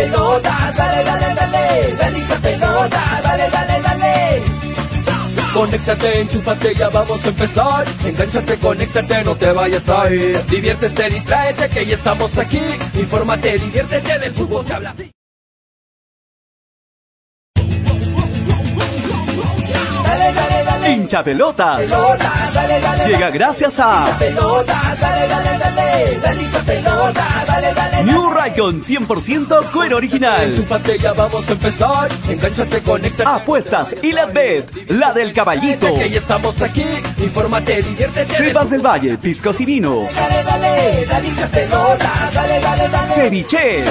pelota, dale, dale, dale, dale pelota, dale, dale, dale. Conéctate, enchúfate, ya vamos a empezar. Engánchate, conéctate, no te vayas a ir. Diviértete, distráete, que ya estamos aquí. Infórmate, diviértete, del fútbol se habla así. Pelotas. Llega gracias a New Raycon 100% cuero original. Apuestas y la bet, la del caballito. Sebas del Valle, piscos y vino. Ceviche.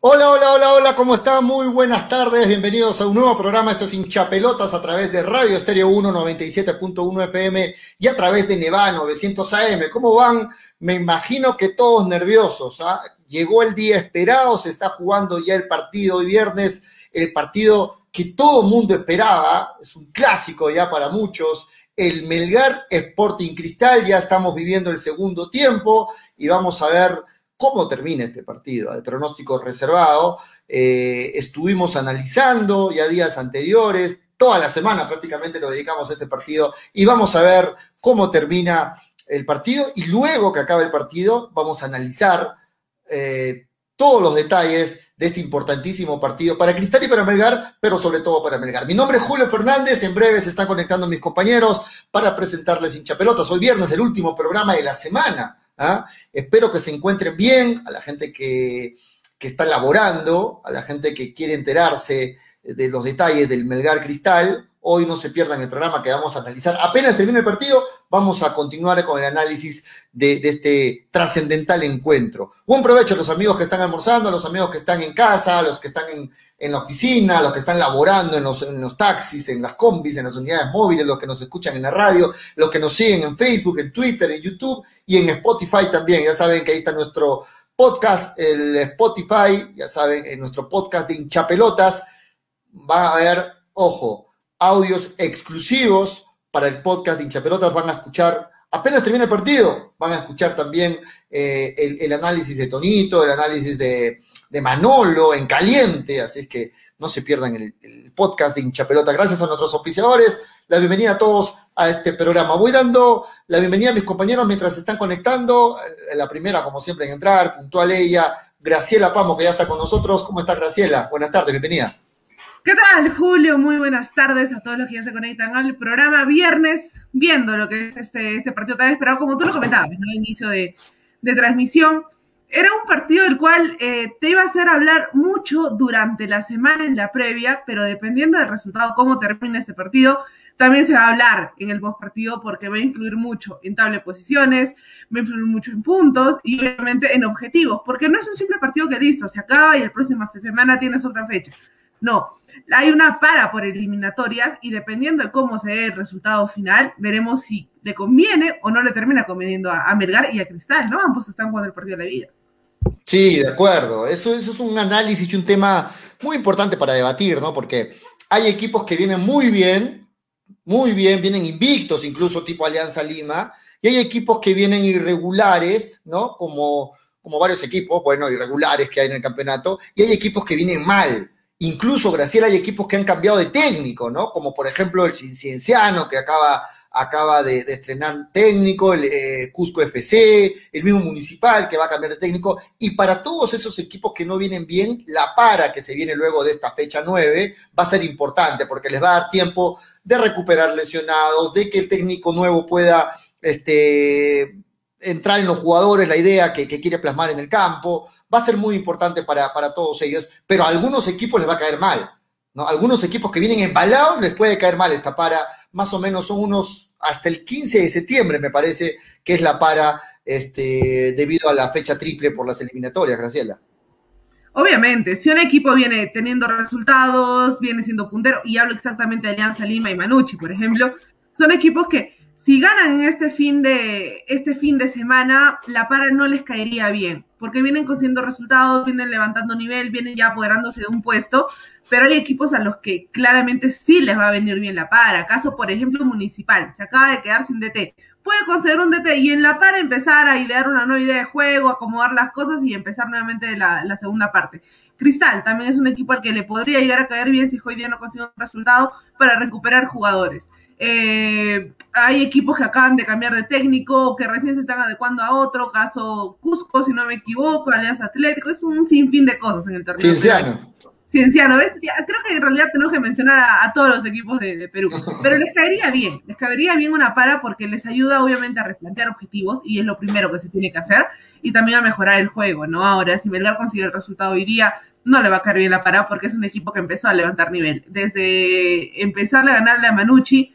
Hola, hola, hola, hola, ¿cómo están? Muy buenas tardes, bienvenidos a un nuevo programa, esto es Hinchapelotas a través de Radio Estéreo 1 97.1 FM y a través de Neva 900 AM. ¿Cómo van? Me imagino que todos nerviosos, ¿ah? Llegó el día esperado, se está jugando ya el partido hoy viernes, el partido que todo mundo esperaba, es un clásico ya para muchos, el Melgar Sporting Cristal, ya estamos viviendo el segundo tiempo y vamos a ver cómo termina este partido, el pronóstico reservado. Eh, estuvimos analizando ya días anteriores, toda la semana prácticamente lo dedicamos a este partido y vamos a ver cómo termina el partido y luego que acabe el partido vamos a analizar eh, todos los detalles de este importantísimo partido para Cristal y para Melgar, pero sobre todo para Melgar. Mi nombre es Julio Fernández, en breve se están conectando mis compañeros para presentarles hinchapelotas. Hoy viernes, el último programa de la semana. ¿Ah? Espero que se encuentren bien, a la gente que, que está laborando, a la gente que quiere enterarse de los detalles del Melgar Cristal. Hoy no se pierdan el programa que vamos a analizar. Apenas termine el partido, vamos a continuar con el análisis de, de este trascendental encuentro. Buen provecho a los amigos que están almorzando, a los amigos que están en casa, a los que están en, en la oficina, los que están laborando en los, en los taxis, en las combis, en las unidades móviles, los que nos escuchan en la radio, los que nos siguen en Facebook, en Twitter, en YouTube y en Spotify también. Ya saben que ahí está nuestro podcast, el Spotify, ya saben, en nuestro podcast de hinchapelotas va a haber, ojo, audios exclusivos para el podcast de hinchapelotas, van a escuchar, apenas termine el partido, van a escuchar también eh, el, el, análisis de Tonito, el análisis de, de, Manolo en caliente, así es que no se pierdan el, podcast de hinchapelota. Gracias a nuestros auspiciadores, la bienvenida a todos a este programa. Voy dando la bienvenida a mis compañeros mientras se están conectando. La primera, como siempre, en entrar, puntual ella, Graciela Pamo, que ya está con nosotros. ¿Cómo estás, Graciela? Buenas tardes, bienvenida. ¿Qué tal, Julio? Muy buenas tardes a todos los que ya se conectan al programa viernes, viendo lo que es este, este partido tan esperado, como tú lo comentabas, ¿no? Inicio de, de transmisión. Era un partido del cual eh, te iba a hacer hablar mucho durante la semana en la previa, pero dependiendo del resultado, cómo termina este partido, también se va a hablar en el postpartido porque va a influir mucho en tabla de posiciones, va a influir mucho en puntos y obviamente en objetivos, porque no es un simple partido que listo, se acaba y la próxima semana tienes otra fecha. No, hay una para por eliminatorias y dependiendo de cómo se dé el resultado final, veremos si le conviene o no le termina conveniendo a, a Melgar y a Cristal, ¿no? Ambos están jugando el partido de la vida. Sí, de acuerdo. Eso, eso es un análisis y un tema muy importante para debatir, ¿no? Porque hay equipos que vienen muy bien, muy bien, vienen invictos, incluso tipo Alianza Lima, y hay equipos que vienen irregulares, ¿no? Como, como varios equipos, bueno, irregulares que hay en el campeonato, y hay equipos que vienen mal. Incluso, Graciela, hay equipos que han cambiado de técnico, ¿no? Como por ejemplo el Cienciano, que acaba, acaba de, estrenar técnico, el eh, Cusco FC, el mismo Municipal, que va a cambiar de técnico. Y para todos esos equipos que no vienen bien, la para que se viene luego de esta fecha 9 va a ser importante, porque les va a dar tiempo de recuperar lesionados, de que el técnico nuevo pueda este, entrar en los jugadores, la idea que, que quiere plasmar en el campo va a ser muy importante para, para, todos ellos, pero a algunos equipos les va a caer mal, ¿no? Algunos equipos que vienen embalados les puede caer mal esta para, más o menos son unos hasta el 15 de septiembre, me parece, que es la para este, debido a la fecha triple por las eliminatorias, Graciela. Obviamente, si un equipo viene teniendo resultados, viene siendo puntero, y hablo exactamente de Alianza Lima y Manucci, por ejemplo, son equipos que si ganan en este fin de, este fin de semana, la para no les caería bien porque vienen consiguiendo resultados, vienen levantando nivel, vienen ya apoderándose de un puesto, pero hay equipos a los que claramente sí les va a venir bien la para. Caso, por ejemplo, Municipal, se acaba de quedar sin DT. Puede conceder un DT y en la para empezar a idear una nueva idea de juego, acomodar las cosas y empezar nuevamente la, la segunda parte. Cristal también es un equipo al que le podría llegar a caer bien si hoy día no consigue un resultado para recuperar jugadores. Eh, hay equipos que acaban de cambiar de técnico, que recién se están adecuando a otro, caso Cusco, si no me equivoco, Alianza Atlético, es un sinfín de cosas en el torneo. Cienciano. Cienciano, ¿ves? creo que en realidad tenemos que mencionar a, todos los equipos de, Perú, pero les caería bien, les caería bien una para porque les ayuda obviamente a replantear objetivos y es lo primero que se tiene que hacer y también a mejorar el juego, ¿no? Ahora, si Belgar consigue el resultado hoy día, no le va a caer bien la para porque es un equipo que empezó a levantar nivel. Desde empezar a ganarle a Manucci,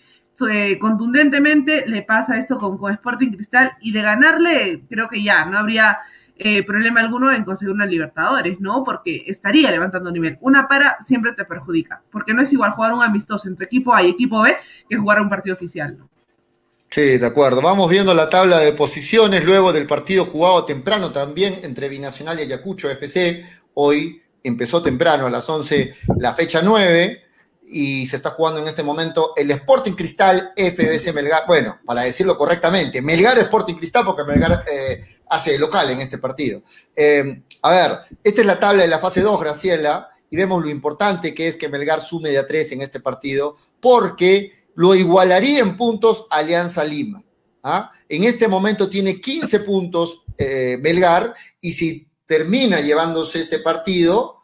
eh, contundentemente le pasa esto con, con, Sporting Cristal y de ganarle creo que ya no habría eh, problema alguno en conseguir una Libertadores, ¿no? Porque estaría levantando nivel. Una para siempre te perjudica, porque no es igual jugar un amistoso entre equipo A y equipo B que jugar un partido oficial, ¿no? Sí, de acuerdo. Vamos viendo la tabla de posiciones luego del partido jugado temprano también entre Binacional y Ayacucho FC. Hoy empezó temprano a las 11 la fecha 9 y se está jugando en este momento el Sporting Cristal FBC Melgar. Bueno, para decirlo correctamente, Melgar Sporting Cristal, porque Melgar eh, hace local en este partido. Eh, a ver, esta es la tabla de la fase 2, Graciela, y vemos lo importante que es que Melgar sume de a 3 en este partido, porque lo igualaría en puntos Alianza Lima. ¿ah? En este momento tiene 15 puntos eh, Melgar, y si termina llevándose este partido,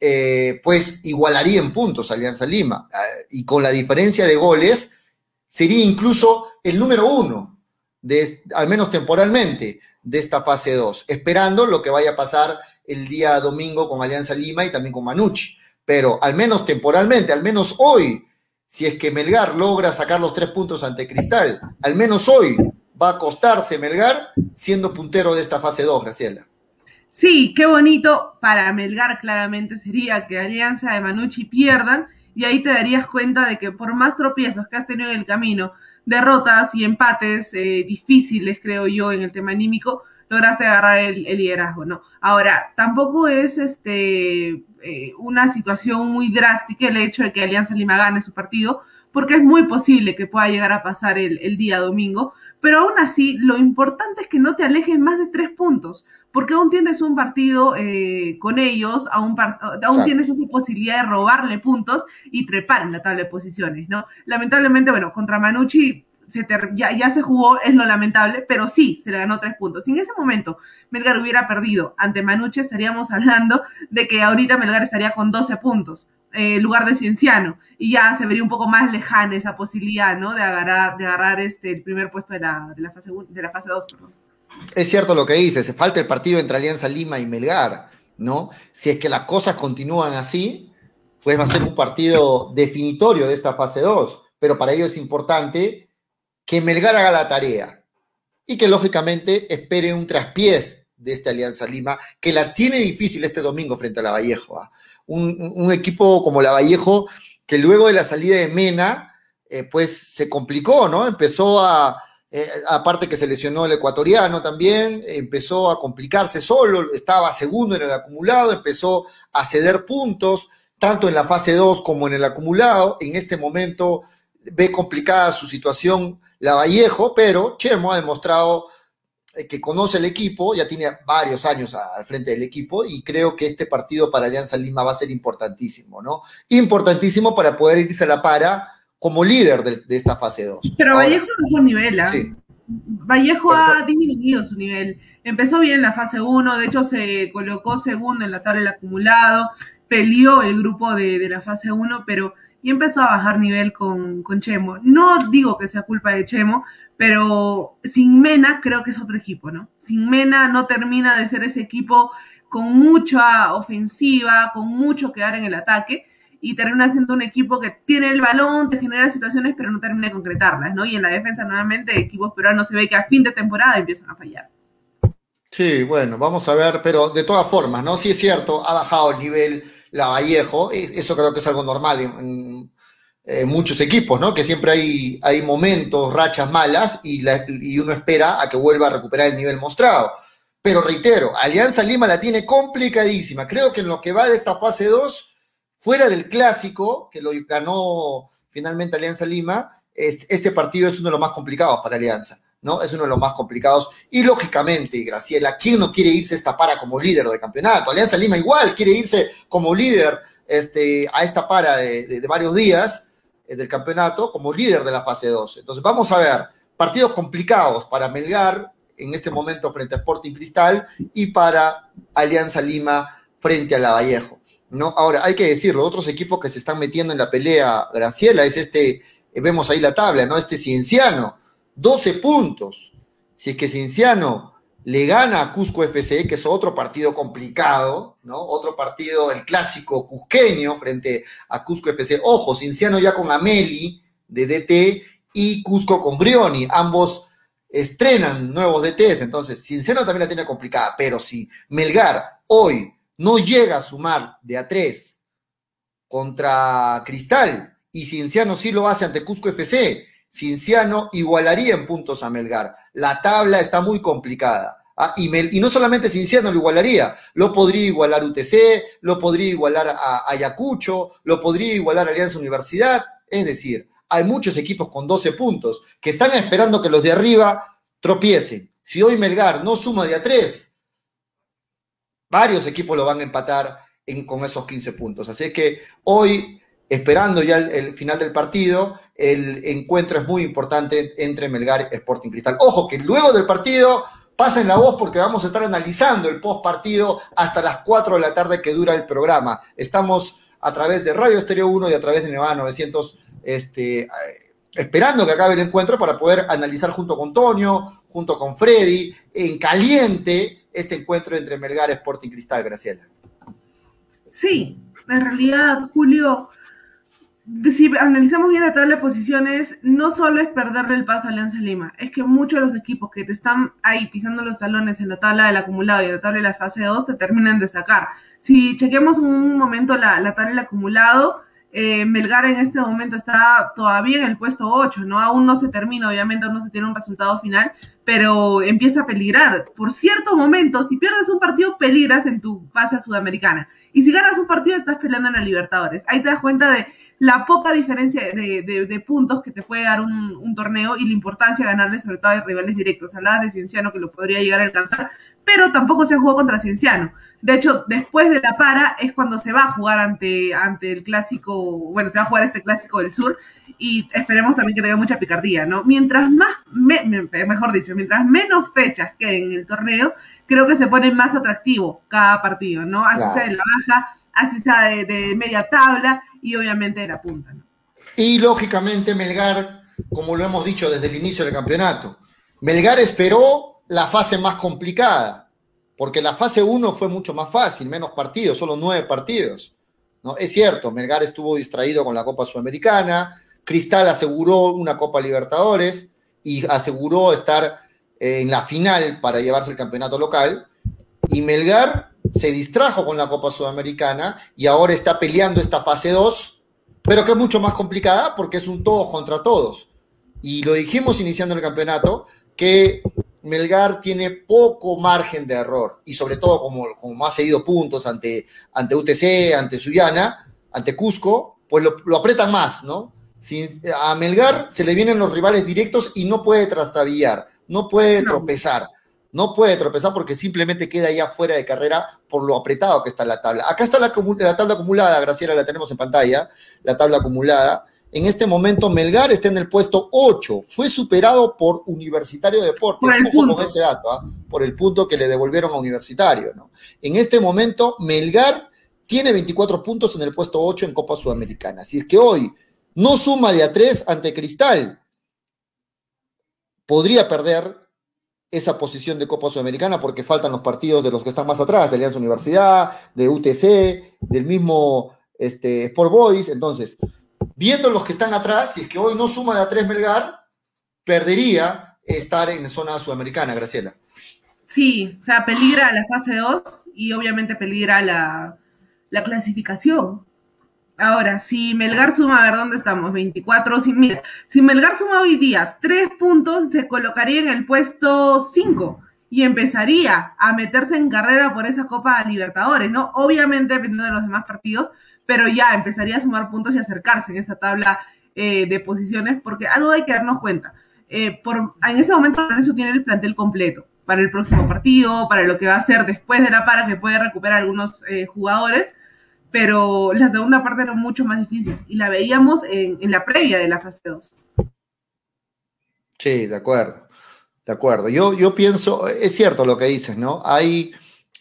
eh, pues igualaría en puntos Alianza Lima. Ah, y con la diferencia de goles, sería incluso el número uno, de, al menos temporalmente, de esta fase 2, esperando lo que vaya a pasar el día domingo con Alianza Lima y también con Manucci. Pero al menos temporalmente, al menos hoy, si es que Melgar logra sacar los tres puntos ante Cristal, al menos hoy va a acostarse Melgar siendo puntero de esta fase 2, Graciela. Sí, qué bonito para Melgar claramente sería que Alianza de Manucci pierdan y ahí te darías cuenta de que por más tropiezos que has tenido en el camino, derrotas y empates eh, difíciles, creo yo, en el tema anímico, lograste agarrar el, liderazgo, ¿no? Ahora, tampoco es este eh, una situación muy drástica el hecho de que Alianza Lima gane su partido, porque es muy posible que pueda llegar a pasar el, el día domingo, pero aún así, lo importante es que no te alejes más de tres puntos, porque aún tienes un partido eh, con ellos, aún, aún tienes esa posibilidad de robarle puntos y trepar en la tabla de posiciones, ¿no? Lamentablemente, bueno, contra Manucci se ya, se jugó, es lo lamentable, pero sí, se le ganó tres puntos. Si en ese momento Melgar hubiera perdido ante Manucci, estaríamos hablando de que ahorita Melgar estaría con 12 puntos, eh, en lugar de Cienciano, y ya se vería un poco más lejana esa posibilidad, ¿no? De agarrar, de agarrar este, el primer puesto de la, de la fase, de la fase 2, perdón es cierto lo que dices, falta el partido entre Alianza Lima y Melgar, ¿no? Si es que las cosas continúan así, pues va a ser un partido definitorio de esta fase 2, pero para ello es importante que Melgar haga la tarea y que lógicamente espere un traspiés de esta Alianza Lima, que la tiene difícil este domingo frente a la Vallejo. ¿ah? Un, equipo como la Vallejo, que luego de la salida de Mena, eh, pues se complicó, ¿no? Empezó a, eh, aparte que se lesionó el ecuatoriano también, empezó a complicarse solo, estaba segundo en el acumulado, empezó a ceder puntos, tanto en la fase 2 como en el acumulado. En este momento ve complicada su situación la Vallejo, pero Chemo ha demostrado eh, que conoce el equipo, ya tiene varios años al frente del equipo y creo que este partido para Alianza Lima va a ser importantísimo, ¿no? Importantísimo para poder irse a la para como líder de, esta fase 2. Pero Vallejo no fue nivel, ¿ah? Sí. Vallejo ha disminuido su nivel. Empezó bien la fase 1, de hecho se colocó segundo en la tabla del acumulado, peleó el grupo de, la fase 1, pero y empezó a bajar nivel con, con, Chemo. No digo que sea culpa de Chemo, pero sin Mena creo que es otro equipo, ¿no? Sin Mena no termina de ser ese equipo con mucha ofensiva, con mucho que dar en el ataque y termina siendo un equipo que tiene el balón, te genera situaciones, pero no termina de concretarlas, ¿no? Y en la defensa, nuevamente, equipos peruanos se ve que a fin de temporada empiezan a fallar. Sí, bueno, vamos a ver, pero de todas formas, ¿no? Sí es cierto, ha bajado el nivel la Vallejo, e, eso creo que es algo normal en, muchos equipos, ¿no? Que siempre hay, hay momentos, rachas malas y, y uno espera a que vuelva a recuperar el nivel mostrado Pero reitero, Alianza Lima la tiene complicadísima. Creo que en lo que va de esta fase 2, fuera del clásico, que lo ganó finalmente Alianza Lima, este partido es uno de los más complicados para Alianza. ¿no? Es uno de los más complicados. Y lógicamente, Graciela, ¿quién no quiere irse esta para como líder de campeonato? Alianza Lima igual quiere irse como líder este, a esta para de, varios días eh, del campeonato, como líder de la fase 2. Entonces, vamos a ver, partidos complicados para Melgar en este momento frente a Sporting Cristal y para Alianza Lima frente a La Vallejo. ¿No? Ahora, hay que decirlo, otros equipos que se están metiendo en la pelea, Graciela, es este, eh, vemos ahí la tabla, ¿no? Este Cienciano, 12 puntos. Si es que Cienciano le gana a Cusco FC, que es otro partido complicado, ¿no? Otro partido, el clásico cusqueño frente a Cusco FC. Ojo, Cienciano ya con Ameli de DT y Cusco con Brioni. Ambos estrenan nuevos DTs, entonces Cienciano también la tiene complicada, pero si Melgar hoy no llega a sumar de a 3 contra Cristal y Cienciano sí lo hace ante Cusco FC, Cinciano igualaría en puntos a Melgar. La tabla está muy complicada. Ah, y, no solamente Cinciano lo igualaría, lo podría igualar UTC, lo podría igualar a Ayacucho, lo podría igualar Alianza Universidad. Es decir, hay muchos equipos con 12 puntos que están esperando que los de arriba tropiecen. Si hoy Melgar no suma de a 3, varios equipos lo van a empatar con esos 15 puntos. Así que hoy esperando ya el, final del partido, el encuentro es muy importante entre Melgar y Sporting Cristal. Ojo que luego del partido pasen la voz porque vamos a estar analizando el post partido hasta las 4 de la tarde que dura el programa. Estamos a través de Radio Estéreo 1 y a través de Nevada 900 este, eh, esperando que acabe el encuentro para poder analizar junto con Toño, junto con Freddy, en caliente este encuentro entre Melgar Sporting Cristal, Graciela. Sí, en realidad, Julio, si analizamos bien la tabla de posiciones, no solo es perderle el paso a Alianza Lima, es que muchos de los equipos que te están ahí pisando los talones en la tabla del acumulado y en la tabla de la fase 2 te terminan de sacar. Si chequemos un momento la, la tabla del acumulado, eh, Melgar en este momento está todavía en el puesto 8, ¿no? Aún no se termina, obviamente aún no se tiene un resultado final, pero empieza a peligrar. Por cierto momento, si pierdes un partido, peligras en tu fase sudamericana. Y si ganas un partido, estás peleando en la Libertadores. Ahí te das cuenta de la poca diferencia de, puntos que te puede dar un, torneo y la importancia de ganarle sobre todo a rivales directos. Hablabas de Cienciano que lo podría llegar a alcanzar, pero tampoco se jugado contra Cienciano. De hecho, después de la para es cuando se va a jugar ante, ante el clásico, bueno, se va a jugar este clásico del sur y esperemos también que tenga mucha picardía, ¿no? Mientras más, mejor dicho, mientras menos fechas queden en el torneo, creo que se pone más atractivo cada partido, ¿no? Así sea de la baja, así sea de, de media tabla, y obviamente era punta. Y lógicamente Melgar, como lo hemos dicho desde el inicio del campeonato, Melgar esperó la fase más complicada, porque la fase 1 fue mucho más fácil, menos partidos, solo nueve partidos. ¿no? Es cierto, Melgar estuvo distraído con la Copa Sudamericana, Cristal aseguró una Copa Libertadores y aseguró estar eh, en la final para llevarse el campeonato local, y Melgar se distrajo con la Copa Sudamericana y ahora está peleando esta fase 2, pero que es mucho más complicada porque es un todos contra todos. Y lo dijimos iniciando el campeonato, que Melgar tiene poco margen de error y sobre todo como, como ha seguido puntos ante, ante UTC, ante Suyana, ante Cusco, pues lo, apretan más, ¿no? a Melgar se le vienen los rivales directos y no puede trastabillar, no puede tropezar no puede tropezar porque simplemente queda ya fuera de carrera por lo apretado que está la tabla. Acá está la, tabla acumulada, Graciela, la tenemos en pantalla, la tabla acumulada. En este momento Melgar está en el puesto 8, fue superado por Universitario de Deportes, por el punto. con ese dato, ¿ah? por el punto que le devolvieron a Universitario. ¿no? En este momento Melgar tiene 24 puntos en el puesto 8 en Copa Sudamericana. Si es que hoy no suma de a 3 ante Cristal, podría perder esa posición de Copa Sudamericana porque faltan los partidos de los que están más atrás, de Alianza Universidad, de UTC, del mismo este, Sport Boys. Entonces, viendo los que están atrás, si es que hoy no suma de a tres Melgar, perdería estar en zona sudamericana, Graciela. Sí, o sea, peligra la fase 2 y obviamente peligra la, la clasificación. Ahora, si Melgar suma, a ver dónde estamos, 24, si, mira, si Melgar suma hoy día tres puntos, se colocaría en el puesto 5 y empezaría a meterse en carrera por esa Copa Libertadores, ¿no? Obviamente dependiendo de los demás partidos, pero ya empezaría a sumar puntos y acercarse en esa tabla eh, de posiciones, porque algo hay que darnos cuenta. Eh, por, en ese momento Lorenzo tiene el plantel completo para el próximo partido, para lo que va a hacer después de la para, que puede recuperar algunos eh, jugadores, pero la segunda parte era mucho más difícil y la veíamos en, la previa de la fase 2. Sí, de acuerdo. De acuerdo. Yo, yo pienso, es cierto lo que dices, ¿no? Hay,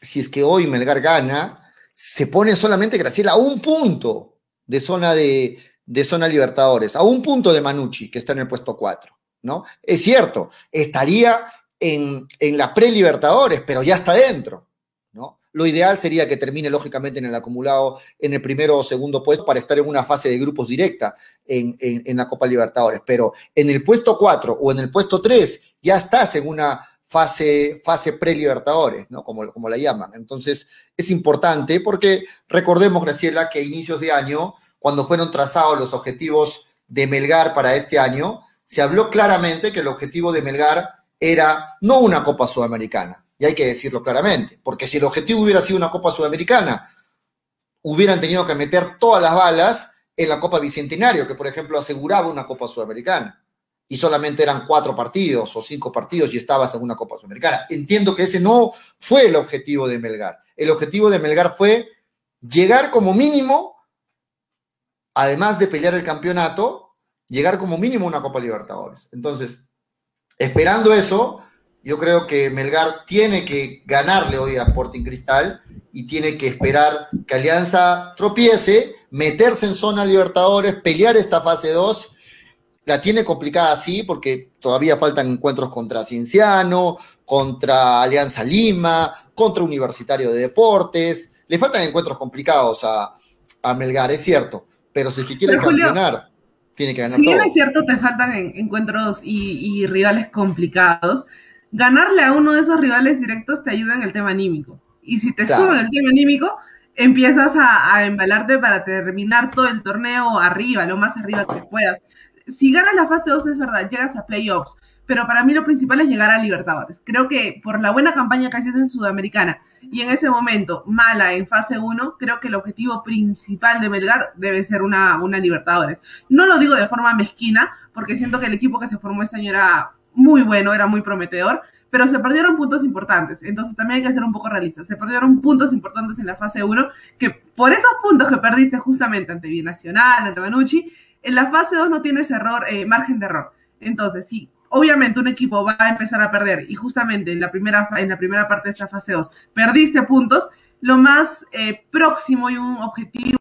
si es que hoy Melgar gana, se pone solamente Graciela a un punto de zona de, de zona Libertadores, a un punto de Manucci, que está en el puesto 4, ¿no? Es cierto, estaría en, en la pre-Libertadores, pero ya está dentro, ¿no? Lo ideal sería que termine lógicamente en el acumulado en el primero o segundo puesto para estar en una fase de grupos directa en, en, en la Copa Libertadores. Pero en el puesto 4 o en el puesto 3 ya estás en una fase, pre-libertadores, ¿no? Como, como la llaman. Entonces, es importante porque recordemos, Graciela, que a inicios de año, cuando fueron trazados los objetivos de Melgar para este año, se habló claramente que el objetivo de Melgar era no una Copa Sudamericana, y hay que decirlo claramente, porque si el objetivo hubiera sido una Copa Sudamericana, hubieran tenido que meter todas las balas en la Copa Bicentenario, que por ejemplo aseguraba una Copa Sudamericana, y solamente eran cuatro partidos o cinco partidos y estabas en una Copa Sudamericana. Entiendo que ese no fue el objetivo de Melgar. El objetivo de Melgar fue llegar como mínimo, además de pelear el campeonato, llegar como mínimo a una Copa Libertadores. Entonces, esperando eso, yo creo que Melgar tiene que ganarle hoy a Sporting Cristal y tiene que esperar que Alianza tropiece, meterse en zona Libertadores, pelear esta fase 2. La tiene complicada sí, porque todavía faltan encuentros contra Cienciano, contra Alianza Lima, contra Universitario de Deportes. Le faltan encuentros complicados a, a Melgar, es cierto. Pero si es que quiere Julio, campeonar, tiene que ganar Si bien todo. es cierto, te faltan en- encuentros y, y rivales complicados, ganarle a uno de esos rivales directos te ayuda en el tema anímico. Y si te Claro. suben el tema anímico, empiezas a, a embalarte para terminar todo el torneo arriba, lo más arriba que puedas. Si ganas la fase 2 es verdad, llegas a playoffs, pero para mí lo principal es llegar a Libertadores. Creo que por la buena campaña que haces en Sudamericana y en ese momento mala en fase 1, creo que el objetivo principal de Melgar debe ser una, una Libertadores. No lo digo de forma mezquina, porque siento que el equipo que se formó este año era muy bueno, era muy prometedor, pero se perdieron puntos importantes. Entonces también hay que ser un poco realistas. Se perdieron puntos importantes en la fase 1, que por esos puntos que perdiste justamente ante Binacional, ante Manucci, en la fase 2 no tienes error, eh, margen de error. Entonces, sí, obviamente un equipo va a empezar a perder y justamente en la primera, en la primera parte de esta fase 2 perdiste puntos, lo más eh, próximo y un objetivo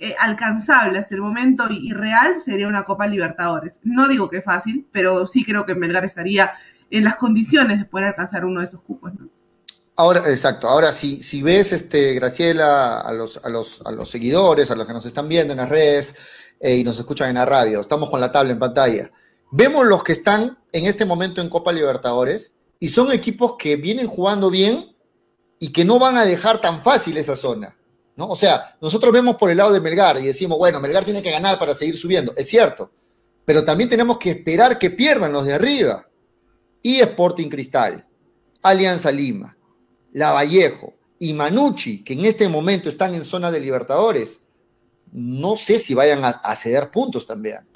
eh, alcanzable hasta el momento y, real sería una Copa Libertadores. No digo que fácil, pero sí creo que Melgar estaría en las condiciones de poder alcanzar uno de esos cupos. ¿no? Ahora, exacto. Ahora, si, si ves, este, Graciela, a los, a, los, a los seguidores, a los que nos están viendo en las redes y nos escuchan en la radio, estamos con la tabla en pantalla. Vemos los que están en este momento en Copa Libertadores y son equipos que vienen jugando bien y que no van a dejar tan fácil esa zona. ¿no? O sea, nosotros vemos por el lado de Melgar y decimos, bueno, Melgar tiene que ganar para seguir subiendo. Es cierto, pero también tenemos que esperar que pierdan los de arriba. Y Sporting Cristal, Alianza Lima, Lavallejo y Manucci, que en este momento están en zona de Libertadores, no sé si vayan a, ceder puntos también.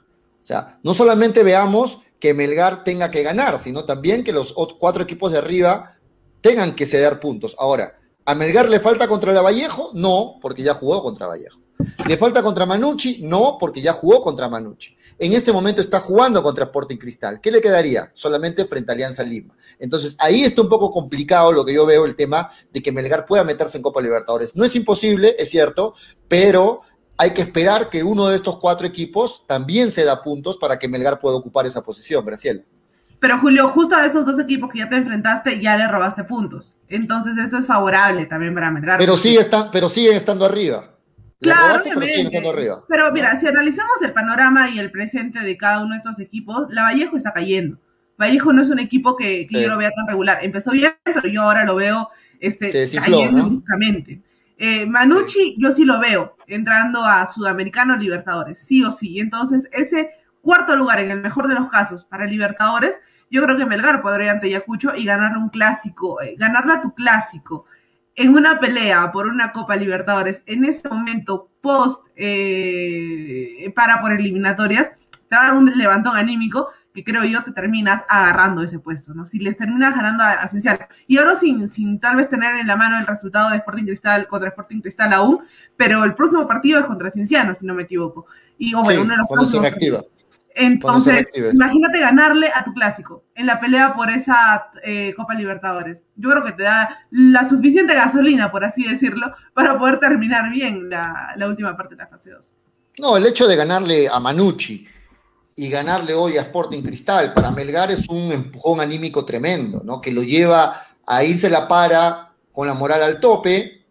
O sea, no solamente veamos que Melgar tenga que ganar, sino también que los cuatro equipos de arriba tengan que ceder puntos. Ahora, ¿a Melgar le falta contra Lavallejo? No, porque ya jugó contra Vallejo. ¿Le falta contra Manucci? No, porque ya jugó contra Manucci. En este momento está jugando contra Sporting Cristal. ¿Qué le quedaría? Solamente frente a Alianza Lima. Entonces, ahí está un poco complicado lo que yo veo, el tema de que Melgar pueda meterse en Copa Libertadores. No es imposible, es cierto, pero hay que esperar que uno de estos cuatro equipos también se da puntos para que Melgar pueda ocupar esa posición, Graciela. Pero Julio, justo a esos dos equipos que ya te enfrentaste, ya le robaste puntos. Entonces esto es favorable también para Melgar. Pero, porque- sigue está- pero siguen estando arriba. Le Claro, robaste, pero siguen estando arriba. Pero mira, si analizamos el panorama y el presente de cada uno de estos equipos, la Vallejo está cayendo. Vallejo no es un equipo que, que Sí. yo lo vea tan regular. Empezó bien, pero yo ahora lo veo este, Se desinfló, cayendo ¿no? bruscamente. Eh, Manucci, yo sí lo veo entrando a Sudamericano Libertadores, sí o sí. Entonces, ese cuarto lugar, en el mejor de los casos, para Libertadores, Yo creo que Melgar podría ante Ayacucho y ganarle un clásico, eh, ganarle a tu clásico en una pelea por una Copa Libertadores en ese momento post eh, para por eliminatorias, te va a dar un levantón anímico que creo yo te terminas agarrando ese puesto, ¿no? Si les terminas ganando a, a Cienciano. Y ahora sin, sin tal vez tener en la mano el resultado de Sporting Cristal contra Sporting Cristal aún, pero el próximo partido es contra Cienciano, si no me equivoco. Y o bueno, Sí, uno de los cuando se reactiva. entonces, imagínate ganarle a tu clásico en la pelea por esa eh, Copa Libertadores. Yo creo que te da la suficiente gasolina, por así decirlo, para poder terminar bien la, la última parte de la fase 2. No, el hecho de ganarle a Manucci y ganarle hoy a Sporting Cristal para Melgar es un empujón anímico tremendo, ¿no? Que lo lleva a irse la para con la moral al tope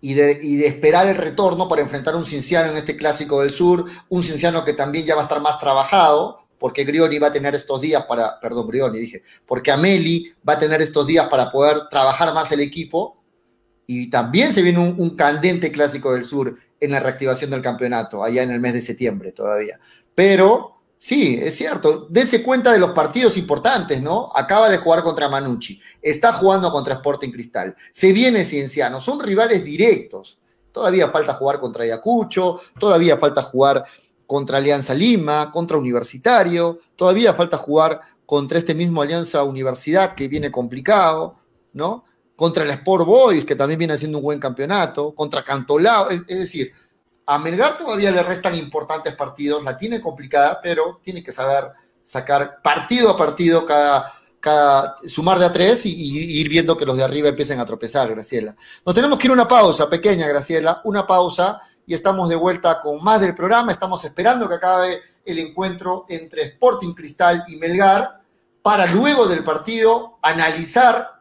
y de, y de esperar el retorno para enfrentar a un Cinciano en este clásico del sur, un Cinciano que también ya va a estar más trabajado, porque Grioni va a tener estos días para, perdón, Grioni dije, porque Ameli va a tener estos días para poder trabajar más el equipo y también se viene un, un candente clásico del sur en la reactivación del campeonato, allá en el mes de septiembre todavía. Pero sí, es cierto, dése cuenta de los partidos importantes, ¿no? Acaba de jugar contra Manucci, está jugando contra Sporting Cristal, se viene Cienciano, son rivales directos. Todavía falta jugar contra Ayacucho, todavía falta jugar contra Alianza Lima, contra Universitario, todavía falta jugar contra este mismo Alianza Universidad que viene complicado, ¿no? Contra el Sport Boys, que también viene haciendo un buen campeonato, contra Cantolao, es, es decir, a Melgar todavía le restan importantes partidos, la tiene complicada, pero tiene que saber sacar partido a partido cada, cada sumar de a tres y, y ir viendo que los de arriba empiecen a tropezar, Graciela. Nos tenemos que ir a una pausa pequeña, Graciela, una pausa y estamos de vuelta con más del programa. Estamos esperando que acabe el encuentro entre Sporting Cristal y Melgar para luego del partido analizar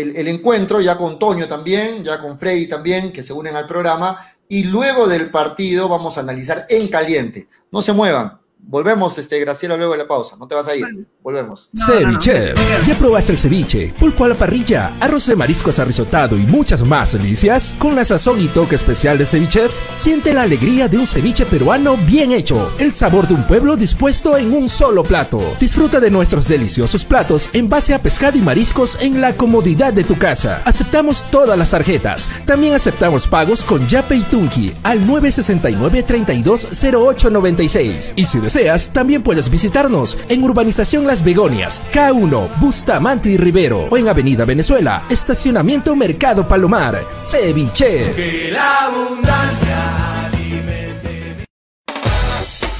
el, encuentro, ya con Toño también, ya con Freddy también, que se unen al programa, y luego del partido vamos a analizar en caliente. No se muevan. Volvemos, este, Graciela, luego de la pausa. No te vas a ir. Volvemos. No, Ceviche. No, no. ¿Ya probaste el ceviche? Pulpo a la parrilla, arroz de mariscos arrisotado y muchas más delicias. Con la sazón y toque especial de Ceviche, siente la alegría de un ceviche peruano bien hecho. El sabor de un pueblo dispuesto en un solo plato. Disfruta de nuestros deliciosos platos en base a pescado y mariscos en la comodidad de tu casa. Aceptamos todas las tarjetas. También aceptamos pagos con Yape y Tunki al 969-320896. Y si deseas, también puedes visitarnos en Urbanización Las Begonias, K1, Bustamante y Rivero, o en Avenida Venezuela, Estacionamiento Mercado Palomar, Ceviche. Que la abundancia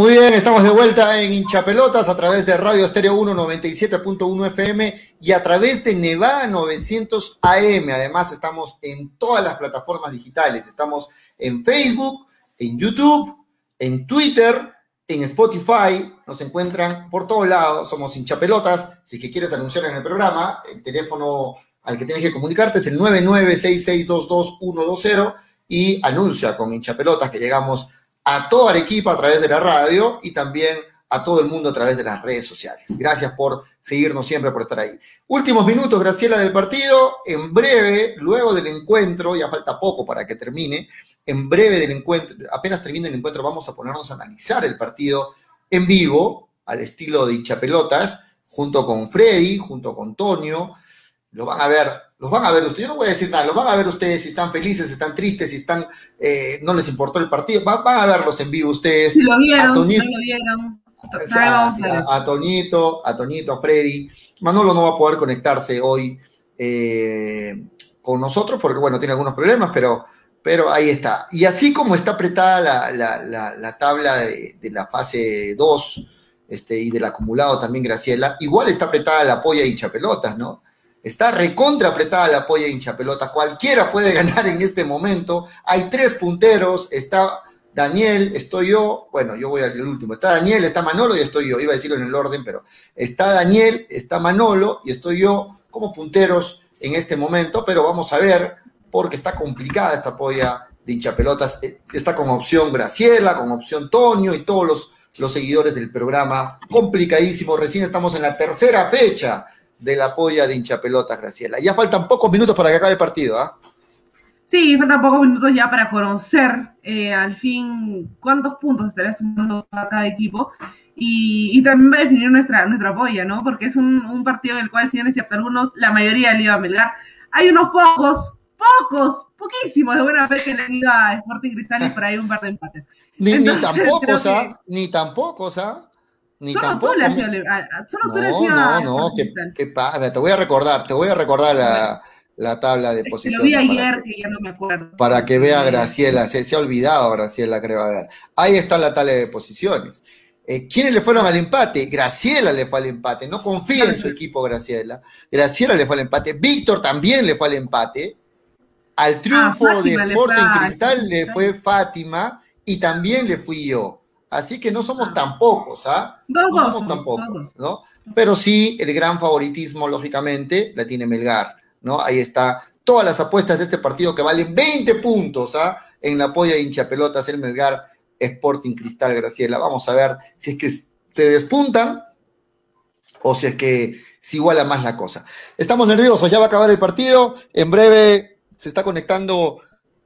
Muy bien, estamos de vuelta en Hinchapelotas a través de Radio Estéreo 1 97.1 FM y a través de Nevada 900 AM. Además, estamos en todas las plataformas digitales. Estamos en Facebook, en YouTube, en Twitter, en Spotify. Nos encuentran por todos lados. Somos Hinchapelotas. Si que quieres anunciar en el programa, el teléfono al que tienes que comunicarte es el 996622120 y anuncia con Hinchapelotas que llegamos a toda Arequipa a través de la radio y también a todo el mundo a través de las redes sociales. Gracias por seguirnos siempre, por estar ahí. Últimos minutos, Graciela, del partido. En breve, luego del encuentro, ya falta poco para que termine, en breve del encuentro, apenas termine el encuentro, vamos a ponernos a analizar el partido en vivo, al estilo de Hinchapelotas, junto con Freddy, junto con Tonio. Lo van a ver los van a ver ustedes, yo no voy a decir nada, los van a ver ustedes si están felices, si están tristes, si están, eh, no les importó el partido, van, a verlos en vivo ustedes. Si lo vieron, a Toñito, si lo vieron. A, a, Toñito, a Toñito, a Freddy. Manolo no va a poder conectarse hoy eh, con nosotros porque, bueno, tiene algunos problemas, pero, pero ahí está. Y así como está apretada la, tabla de, la fase 2 este, y del acumulado también, Graciela, igual está apretada la polla y chapelotas, ¿no? Está recontra apretada la polla hincha pelota. Cualquiera puede ganar en este momento. Hay tres punteros. Está Daniel, estoy yo. Bueno, yo voy al último. Está Daniel, está Manolo y estoy yo. Iba a decirlo en el orden, pero está Daniel, está Manolo y estoy yo como punteros en este momento. Pero vamos a ver, porque está complicada esta polla de hincha pelotas. Eh, está con opción Graciela, con opción Toño y todos los, los seguidores del programa. Complicadísimo. Recién estamos en la tercera fecha de la polla de hinchapelotas, Graciela. Ya faltan pocos minutos para que acabe el partido, ¿ah? Sí, faltan pocos minutos ya para conocer eh, al fin cuántos puntos estará sumando cada equipo y, también va a definir nuestra, nuestra polla, ¿no? Porque es un, partido en el cual, si bien es cierto, algunos, la mayoría le iba a Melgar, hay unos pocos, pocos, poquísimos de buena fe que le diga a Sporting Cristal y por ahí un par de empates. Ni, ni tampoco, ¿ah? Ni tampoco, ¿ah? Ni solo tampoco, tú le sido, solo tú le has No, no, qué, qué padre. Te voy a recordar, te voy a recordar la, la tabla de posiciones. Lo vi ayer, que, ya no me acuerdo. Para que vea Graciela, se, se, ha olvidado Graciela, creo, a ver. Ahí está la tabla de posiciones. Eh, ¿Quiénes le fueron al empate? Graciela le fue al empate. No confía en su equipo, Graciela. Graciela le fue al empate. Víctor también le fue al empate. Al ah, triunfo de Sporting Cristal le fue Fátima y también le fui yo. Así que no somos ah. tan pocos, ¿ah? No, somos tan pocos, ¿no? Pero sí, el gran favoritismo, lógicamente, la tiene Melgar, ¿no? Ahí está. Todas las apuestas de este partido que valen 20 puntos, ¿ah? En la polla de hincha pelotas, el Melgar Sporting Cristal, Graciela. Vamos a ver si es que se despuntan o si es que se iguala más la cosa. Estamos nerviosos, ya va a acabar el partido. En breve se está conectando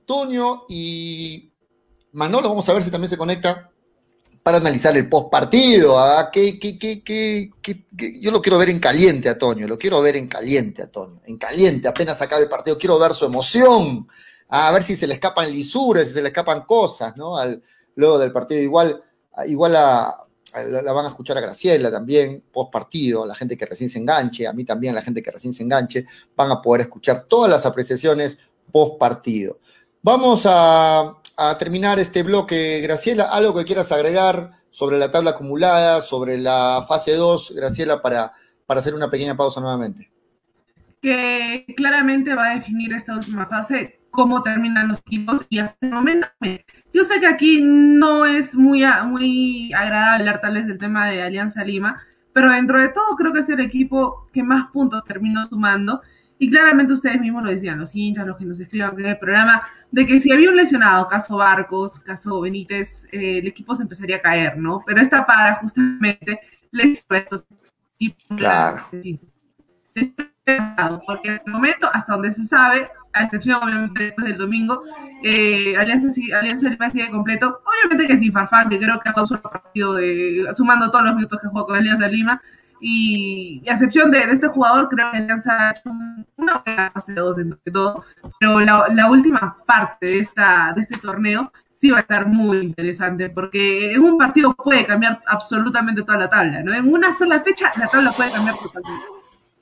Toño y Manolo. Vamos a ver si también se conecta para analizar el post partido. ¿ah? yo lo quiero ver en caliente, Antonio, lo quiero ver en caliente, Antonio, en caliente, apenas acaba el partido, quiero ver su emoción, a ver si se le escapan lisuras, si se le escapan cosas, ¿no? Al, luego del partido, igual, igual la, van a escuchar a Graciela también, post partido, la gente que recién se enganche, a mí también, la gente que recién se enganche, van a poder escuchar todas las apreciaciones post partido. Vamos a, a terminar este bloque, Graciela, algo que quieras agregar sobre la tabla acumulada, sobre la fase 2, Graciela, para, para hacer una pequeña pausa nuevamente. Que claramente va a definir esta última fase cómo terminan los equipos y hasta el momento yo sé que aquí no es muy, muy agradable hablar tal vez del tema de Alianza Lima, pero dentro de todo creo que es el equipo que más puntos terminó sumando y claramente ustedes mismos lo decían, los hinchas, los que nos escriban en el programa, de que si había un lesionado, caso Barcos, caso Benítez, eh, el equipo se empezaría a caer, ¿no? Pero esta para justamente les y claro. porque en el momento, hasta donde se sabe, a excepción obviamente después del domingo, eh, Alianza, Alianza Lima sigue completo, obviamente que sin Farfán, que creo que ha causado el partido de, sumando todos los minutos que jugó con Alianza Lima, y, a excepción de, este jugador, creo que Alianza ha hecho una buena fase 2 de todo, pero la, última parte de, este torneo sí va a estar muy interesante, porque en un partido puede cambiar absolutamente toda la tabla, ¿no? En una sola fecha la tabla puede cambiar totalmente.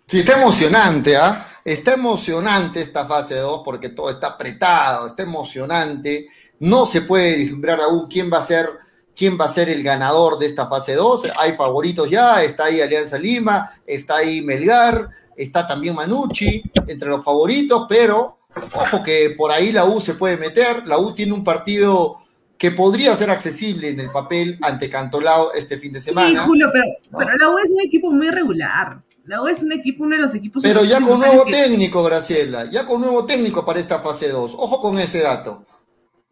Sí, está emocionante, ¿ah? Está emocionante esta fase 2 porque todo está apretado, está emocionante. No se puede vislumbrar aún quién va a ser quién va a ser el ganador de esta fase 2. Hay favoritos ya, está ahí Alianza Lima, está ahí Melgar, está también Manucci entre los favoritos, pero ojo que por ahí la U se puede meter. La U tiene un partido que podría ser accesible en el papel ante Cantolao este fin de semana. Sí, Julio, pero, pero la U es un equipo muy regular. La U es un equipo, uno de los equipos. Pero ya con nuevo técnico, Graciela, ya con nuevo técnico para esta fase 2. Ojo con ese dato.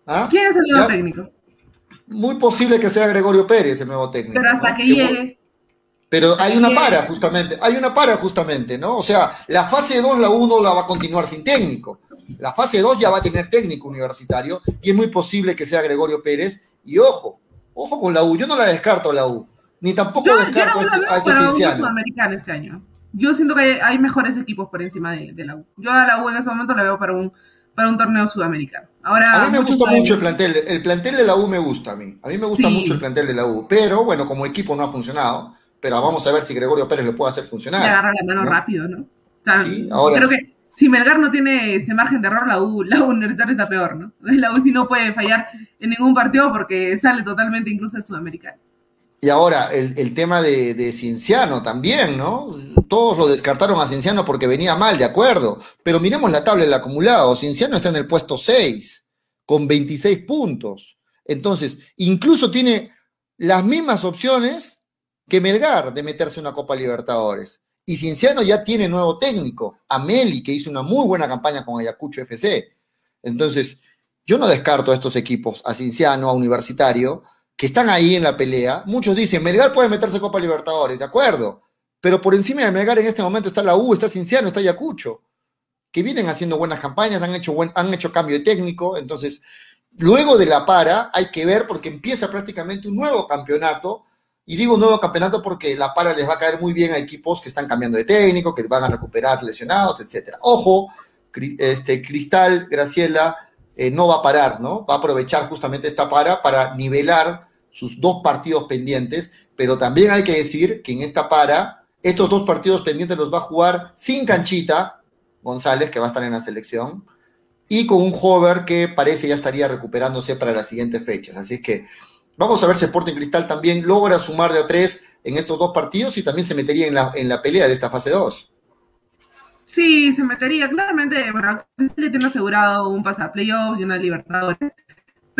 ¿Ah? ¿Quién es el nuevo técnico? Muy posible que sea Gregorio Pérez el nuevo técnico. Pero hasta que llegue. Pero hay una para, justamente. Hay una para, justamente, ¿no? O sea, la fase 2, la 1 la va a continuar sin técnico. La fase 2 ya va a tener técnico universitario y es muy posible que sea Gregorio Pérez. Y ojo, ojo con la U. Yo no la descarto la U. Ni tampoco descarto este, a este Sudamericano este año. Yo siento que hay, mejores equipos por encima de, la U. Yo a la U en ese momento la veo para un, para un torneo sudamericano. Ahora, a mí me gusta mucho el plantel. El plantel de la U me gusta a mí. A mí me gusta mucho el plantel de la U. Pero bueno, como equipo no ha funcionado. Pero vamos a ver si Gregorio Pérez lo puede hacer funcionar. Le agarra la mano rápido, ¿no? sí, ahora... Creo que si Melgar no tiene este margen de error, la U, la U Universitaria está peor, ¿no? La U sí no puede fallar en ningún partido porque sale totalmente incluso de Sudamericano. Y ahora, el, tema de, de, Cienciano también, ¿no? Todos lo descartaron a Cienciano porque venía mal, de acuerdo. Pero miremos la tabla del acumulado. Cienciano está en el puesto 6, con 26 puntos. Entonces, incluso tiene las mismas opciones que Melgar de meterse en una Copa Libertadores. Y Cienciano ya tiene nuevo técnico, Ameli, que hizo una muy buena campaña con Ayacucho FC. Entonces, yo no descarto a estos equipos, a Cienciano, a Universitario, que están ahí en la pelea. Muchos dicen, Melgar puede meterse Copa Libertadores, de acuerdo. Pero por encima de Melgar en este momento está la U, está Cinciano, está Ayacucho, que vienen haciendo buenas campañas, han hecho, han hecho cambio de técnico. Entonces, luego de la para, hay que ver porque empieza prácticamente un nuevo campeonato. Y digo nuevo campeonato porque la para les va a caer muy bien a equipos que están cambiando de técnico, que van a recuperar lesionados, etc. Ojo, este, Cristal, Graciela, eh, no va a parar, ¿no? Va a aprovechar justamente esta para para nivelar sus dos partidos pendientes, pero también hay que decir que en esta para, estos dos partidos pendientes los va a jugar sin canchita, González, que va a estar en la selección, y con un Hover que parece ya estaría recuperándose para las siguientes fechas. Así es que vamos a ver si Sporting Cristal también logra sumar de a tres en estos dos partidos y también se metería en la, en la pelea de esta fase 2. Sí, se metería. Claramente, bueno, le tiene asegurado un pase a playoffs y una Libertadores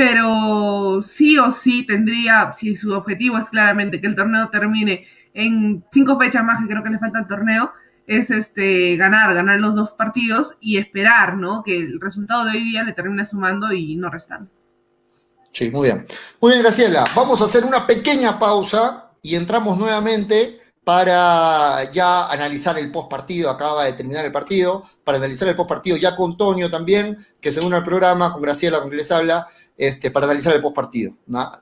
pero sí o sí tendría, si su objetivo es claramente que el torneo termine en cinco fechas más, que creo que le falta al torneo, es este ganar, ganar los dos partidos y esperar, ¿no? Que el resultado de hoy día le termine sumando y no restando. Sí, muy bien. Muy bien, Graciela. Vamos a hacer una pequeña pausa y entramos nuevamente para ya analizar el post partido. Acaba de terminar el partido, para analizar el post partido ya con Tonio también, que según el programa, con Graciela, con que les habla, este, para analizar el postpartido.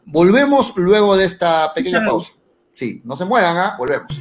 Volvemos luego de esta pequeña pausa. Sí, no se muevan, ¿ah? volvemos.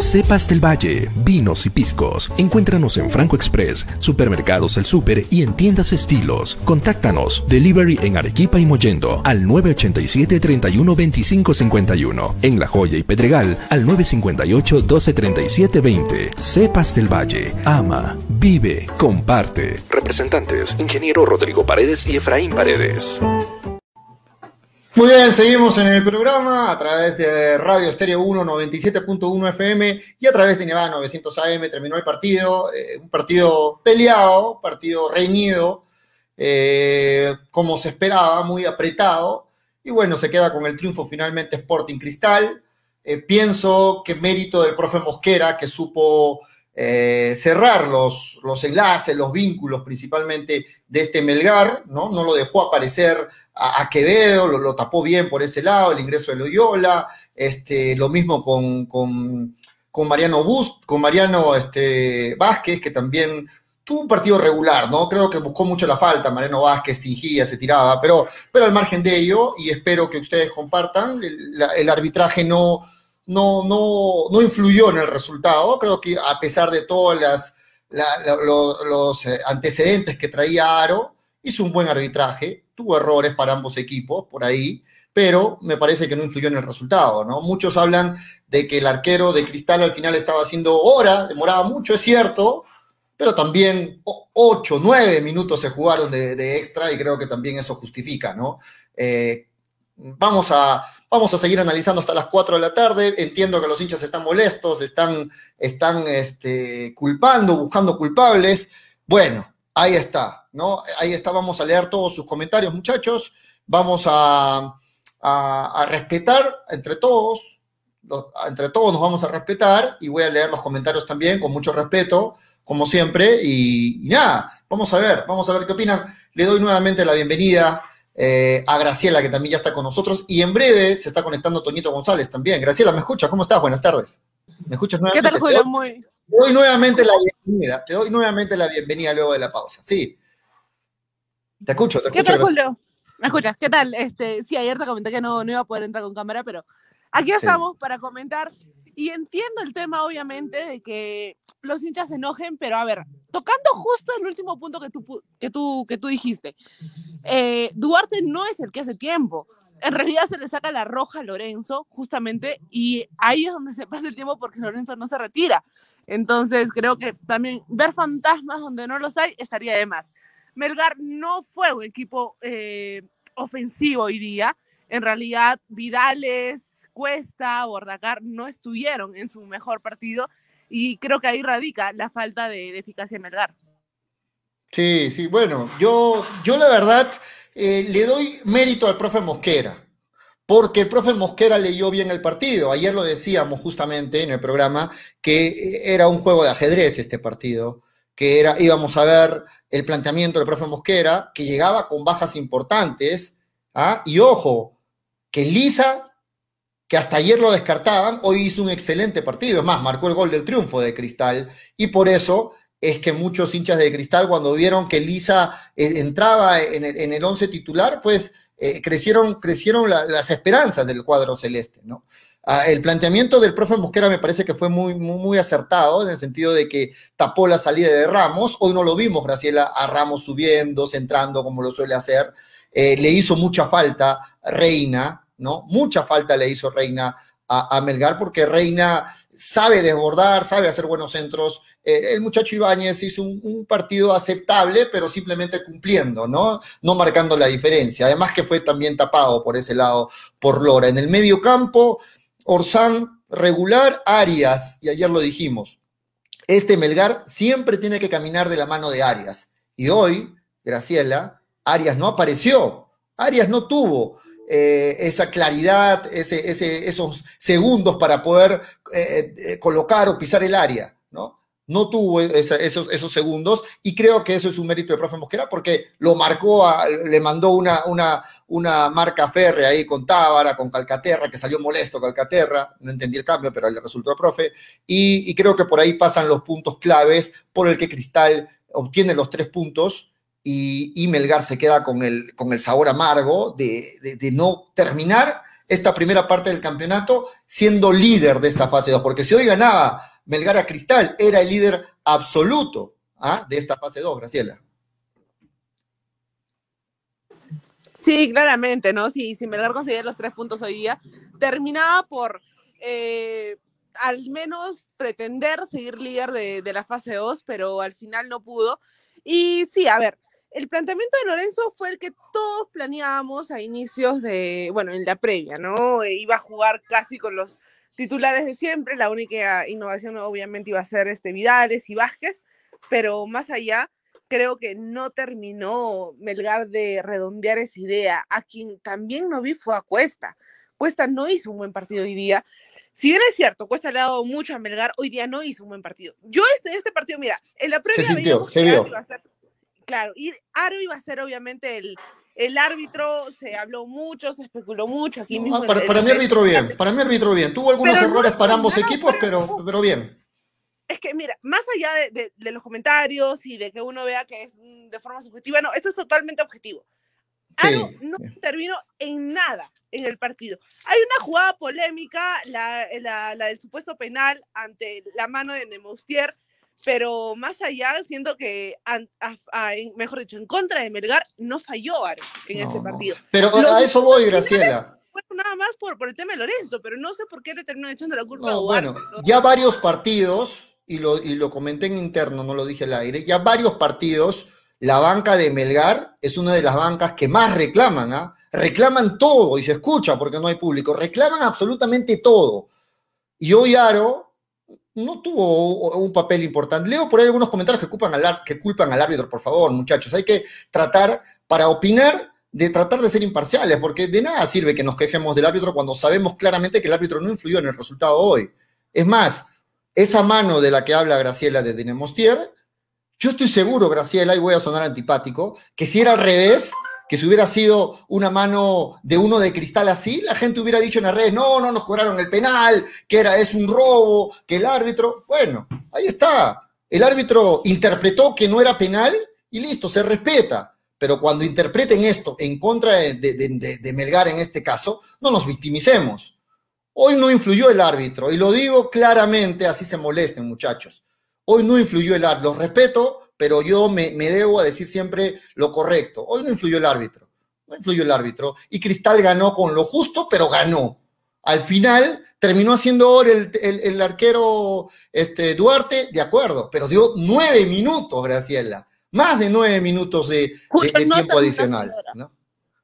Cepas del Valle, vinos y piscos. Encuéntranos en Franco Express, Supermercados El Super y en tiendas estilos. Contáctanos. Delivery en Arequipa y Mollendo al 987 31 25 51. En La Joya y Pedregal al 958 12 37 20. Cepas del Valle. Ama, vive, comparte. Representantes: Ingeniero Rodrigo Paredes y Efraín Paredes. Muy bien, seguimos en el programa a través de Radio Estéreo 1 97.1 FM y a través de Nevada 900 AM. Terminó el partido, eh, un partido peleado, partido reñido, eh, como se esperaba, muy apretado. Y bueno, se queda con el triunfo finalmente Sporting Cristal. Eh, pienso que mérito del profe Mosquera, que supo eh, cerrar los, los enlaces, los vínculos principalmente de este Melgar, ¿no? No lo dejó aparecer a, Quevedo, lo, tapó bien por ese lado, el ingreso de Loyola, este, lo mismo con, con, con Mariano Bust, con Mariano este, Vázquez, que también tuvo un partido regular, ¿no? Creo que buscó mucho la falta, Mariano Vázquez fingía, se tiraba, pero, pero al margen de ello, y espero que ustedes compartan, el arbitraje no no, no, no influyó en el resultado. Creo que a pesar de todos los, eh, antecedentes que traía Aro, hizo un buen arbitraje, tuvo errores para ambos equipos por ahí, pero me parece que no influyó en el resultado, ¿no? Muchos hablan de que el arquero de Cristal al final estaba haciendo hora, demoraba mucho, es cierto, pero también ocho, nueve minutos se jugaron de, de, extra y creo que también eso justifica, ¿no? Eh, vamos a, Vamos a seguir analizando hasta las 4 de la tarde. Entiendo que los hinchas están molestos, están, están este, culpando, buscando culpables. Bueno, ahí está, ¿no? Ahí está, vamos a leer todos sus comentarios, muchachos. Vamos a, a, respetar entre todos, entre todos nos vamos a respetar y voy a leer los comentarios también con mucho respeto, como siempre. Y, y nada, vamos a ver, vamos a ver qué opinan. Le doy nuevamente la bienvenida eh, a Graciela, que también ya está con nosotros, y en breve se está conectando Toñito González también. Graciela, ¿me escuchas? ¿Cómo estás? Buenas tardes. ¿Me escuchas nuevamente? ¿Qué tal, Julio? Muy... Te doy nuevamente la bienvenida, te doy nuevamente la bienvenida luego de la pausa, sí. Te escucho, te escucho. ¿Qué tal, Julio? ¿Me escuchas? ¿Qué tal? Este, sí, ayer te comenté que no, no iba a poder entrar con cámara, pero aquí estamos sí. para comentar. Y entiendo el tema, obviamente, de que los hinchas se enojen, pero a ver, tocando justo el último punto que tú, que tú, que tú dijiste, eh, Duarte no es el que hace tiempo. En realidad se le saca la roja a Lorenzo, justamente, y ahí es donde se pasa el tiempo porque Lorenzo no se retira. Entonces, creo que también ver fantasmas donde no los hay estaría de más. Melgar no fue un equipo eh, ofensivo hoy día. En realidad, Vidales, Cuesta, Bordacar no estuvieron en su mejor partido y creo que ahí radica la falta de, eficacia en Melgar. Sí, sí, bueno, yo, yo la verdad eh, le doy mérito al profe Mosquera, porque el profe Mosquera leyó bien el partido. Ayer lo decíamos justamente en el programa que eh, era un juego de ajedrez este partido, que era, íbamos a ver el planteamiento del profe Mosquera, que llegaba con bajas importantes, ¿ah? y ojo, que Lisa, que hasta ayer lo descartaban, hoy hizo un excelente partido, es más, marcó el gol del triunfo de Cristal, y por eso es que muchos hinchas de cristal cuando vieron que Lisa eh, entraba en el, en el once titular, pues eh, crecieron, crecieron la, las esperanzas del cuadro celeste, ¿no? Ah, el planteamiento del profe Mosquera me parece que fue muy, muy, muy, acertado, en el sentido de que tapó la salida de Ramos. Hoy no lo vimos, Graciela, a Ramos subiendo, centrando como lo suele hacer. Eh, le hizo mucha falta Reina, ¿no? Mucha falta le hizo Reina a, Melgar porque Reina sabe desbordar, sabe hacer buenos centros. Eh, el muchacho Ibáñez hizo un, un, partido aceptable, pero simplemente cumpliendo, ¿no? No marcando la diferencia. Además que fue también tapado por ese lado por Lora. En el medio campo, Orsán regular, Arias, y ayer lo dijimos. Este Melgar siempre tiene que caminar de la mano de Arias. Y hoy, Graciela, Arias no apareció. Arias no tuvo eh, esa claridad, esos segundos para poder eh, eh, colocar o pisar el área, ¿no? No tuvo esos, segundos y creo que eso es un mérito del profe Mosquera porque lo marcó, le mandó una, una, una marca férrea ahí con Tábara, con Calcaterra, que salió molesto Calcaterra, no entendí el cambio, pero le resultó al profe, y, y creo que por ahí pasan los puntos claves por el que Cristal obtiene los tres puntos y, Melgar se queda con el, con el sabor amargo de, de, no terminar esta primera parte del campeonato siendo líder de esta fase 2, porque si hoy ganaba Melgar a Cristal, era el líder absoluto ¿ah? de esta fase 2, Graciela. Sí, claramente, ¿no? Si, si Melgar conseguía los tres puntos hoy día, terminaba por eh, al menos pretender seguir líder de, de la fase 2, pero al final no pudo. Y sí, a ver, el planteamiento de Lorenzo fue el que todos planeábamos a inicios de, bueno, en la previa, ¿no? Iba a jugar casi con los titulares de siempre, la única innovación obviamente iba a ser este Vidales y Vázquez, pero más allá, creo que no terminó Melgar de redondear esa idea. A quien también no vi fue a Cuesta. Cuesta no hizo un buen partido hoy día. Si bien es cierto, Cuesta le ha dado mucho a Melgar, hoy día no hizo un buen partido. Yo este, este partido, mira, en la previa se sintió, se vio. Ser, claro, y Aro iba a ser obviamente el, el árbitro, se habló mucho, se especuló mucho. Aquí no, mismo para, el, para, mí árbitro bien, para mí árbitro bien. Tuvo algunos pero errores no, para ambos no, equipos, pero, pero, pero, bien. Es que, mira, más allá de, de, de, los comentarios y de que uno vea que es de forma subjetiva, no, esto es totalmente objetivo. Aro sí. no intervino en nada en el partido. Hay una jugada polémica, la, la, la del supuesto penal ante la mano de Nemoustier, pero más allá, siento que, a, a, a, mejor dicho, en contra de Melgar, no falló Aro en no, este partido. No. Pero Los, a eso voy, Graciela. Bueno, nada más por, por, el tema de Lorenzo, pero no sé por qué le terminan echando la culpa no, a Bueno, ya varios partidos, y lo, y lo comenté en interno, no lo dije al aire, ya varios partidos, la banca de Melgar es una de las bancas que más reclaman, ¿ah? ¿eh? reclaman todo y se escucha porque no hay público, reclaman absolutamente todo. Y hoy Aro no tuvo un papel importante. Leo por ahí algunos comentarios que culpan, al, que culpan al árbitro, por favor, muchachos. Hay que tratar, para opinar, de tratar de ser imparciales, porque de nada sirve que nos quejemos del árbitro cuando sabemos claramente que el árbitro no influyó en el resultado hoy. Es más, esa mano de la que habla Graciela de Dinemostier, yo estoy seguro, Graciela, y voy a sonar antipático, que si era al revés, que si hubiera sido una mano de uno de cristal así, la gente hubiera dicho en las redes, no, no nos cobraron el penal, que era, es un robo, que el árbitro, bueno, ahí está. El árbitro interpretó que no era penal y listo, se respeta. Pero cuando interpreten esto en contra de, de, Melgar en este caso, no nos victimicemos. Hoy no influyó el árbitro, y lo digo claramente, así se molesten muchachos. Hoy no influyó el árbitro, los respeto, pero yo me, me, debo a decir siempre lo correcto. Hoy no influyó el árbitro, no influyó el árbitro. Y Cristal ganó con lo justo, pero ganó. Al final terminó haciendo el, el, el arquero este, Duarte, de acuerdo, pero dio nueve minutos, Graciela. Más de nueve minutos de, de, de no tiempo adicional. ¿no?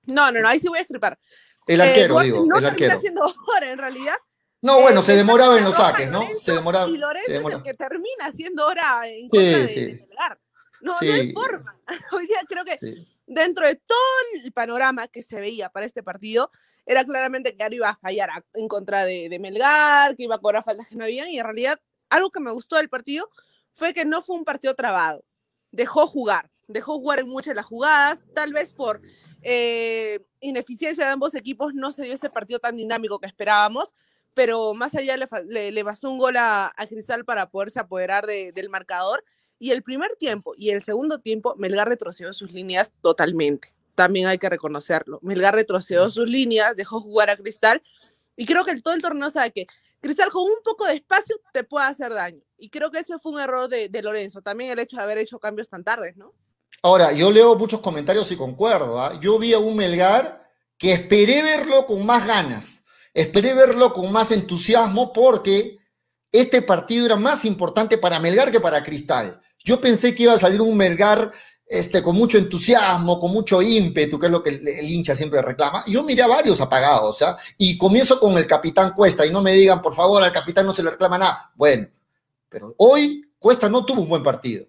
no, no, no, ahí sí voy a escribir. El eh, arquero, Duarte digo, no el arquero. siendo hora en realidad. No, Eh, bueno, se demoraba en los saques, ¿no? Lorenzo Se demoraba. Y Lorenzo se es el que termina siendo hora en Sí, contra de, sí. de No, no hay forma. Hoy día creo que Sí. dentro de todo el panorama que se veía para este partido, era claramente que Aro iba a fallar a- en contra de, de Melgar, que iba a cobrar faltas que no habían, y en realidad algo que me gustó del partido fue que no fue un partido trabado. Dejó jugar, dejó jugar en muchas de las jugadas, tal vez por eh, ineficiencia de ambos equipos no se dio ese partido tan dinámico que esperábamos, pero más allá le, le, le bastó un gol a, a Cristal para poderse apoderar de- del marcador. Y el primer tiempo y el segundo tiempo, Melgar retrocedió sus líneas totalmente. También hay que reconocerlo. Melgar retrocedió sus líneas, dejó jugar a Cristal. Y creo que el- todo el torneo sabe que Cristal con un poco de espacio te puede hacer daño. Y creo que ese fue un error de, de Lorenzo. También el hecho de haber hecho cambios tan tardes, ¿no? Ahora, yo leo muchos comentarios y concuerdo. ¿ah? Yo vi a un Melgar que esperé verlo con más ganas, esperé verlo con más entusiasmo porque este partido era más importante para Melgar que para Cristal. Yo pensé que iba a salir un Melgar este, con mucho entusiasmo, con mucho ímpetu, que es lo que el, hincha siempre reclama. Yo miré a varios apagados, ¿ah? y comienzo con el capitán Cuesta, y no me digan, por favor, al capitán no se le reclama nada. Bueno, pero hoy Cuesta no tuvo un buen partido.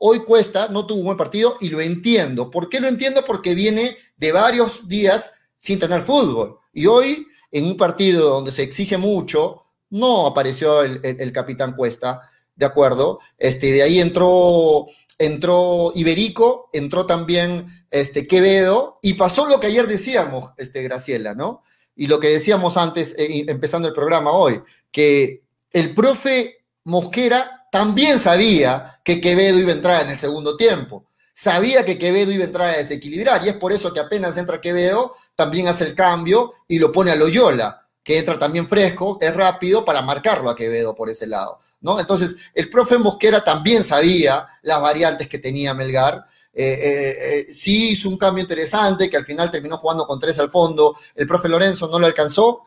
Hoy Cuesta no tuvo un buen partido y lo entiendo. ¿Por qué lo entiendo? Porque viene de varios días sin tener fútbol. Y hoy, en un partido donde se exige mucho, no apareció el capitán Cuesta, ¿de acuerdo? Este, de ahí entró, entró Iberico, entró también este, Quevedo, y pasó lo que ayer decíamos, este, Graciela, ¿no? Y lo que decíamos antes, eh, empezando el programa hoy, que el profe Mosquera también sabía que Quevedo iba a entrar en el segundo tiempo. Sabía que Quevedo iba a entrar a desequilibrar y es por eso que apenas entra Quevedo, también hace el cambio y lo pone a Loyola, que entra también fresco, es rápido para marcarlo a Quevedo por ese lado. ¿No? Entonces, el profe Mosquera también sabía las variantes que tenía Melgar. Eh, eh, eh, sí hizo un cambio interesante que al final terminó jugando con tres al fondo. El profe Lorenzo no lo alcanzó.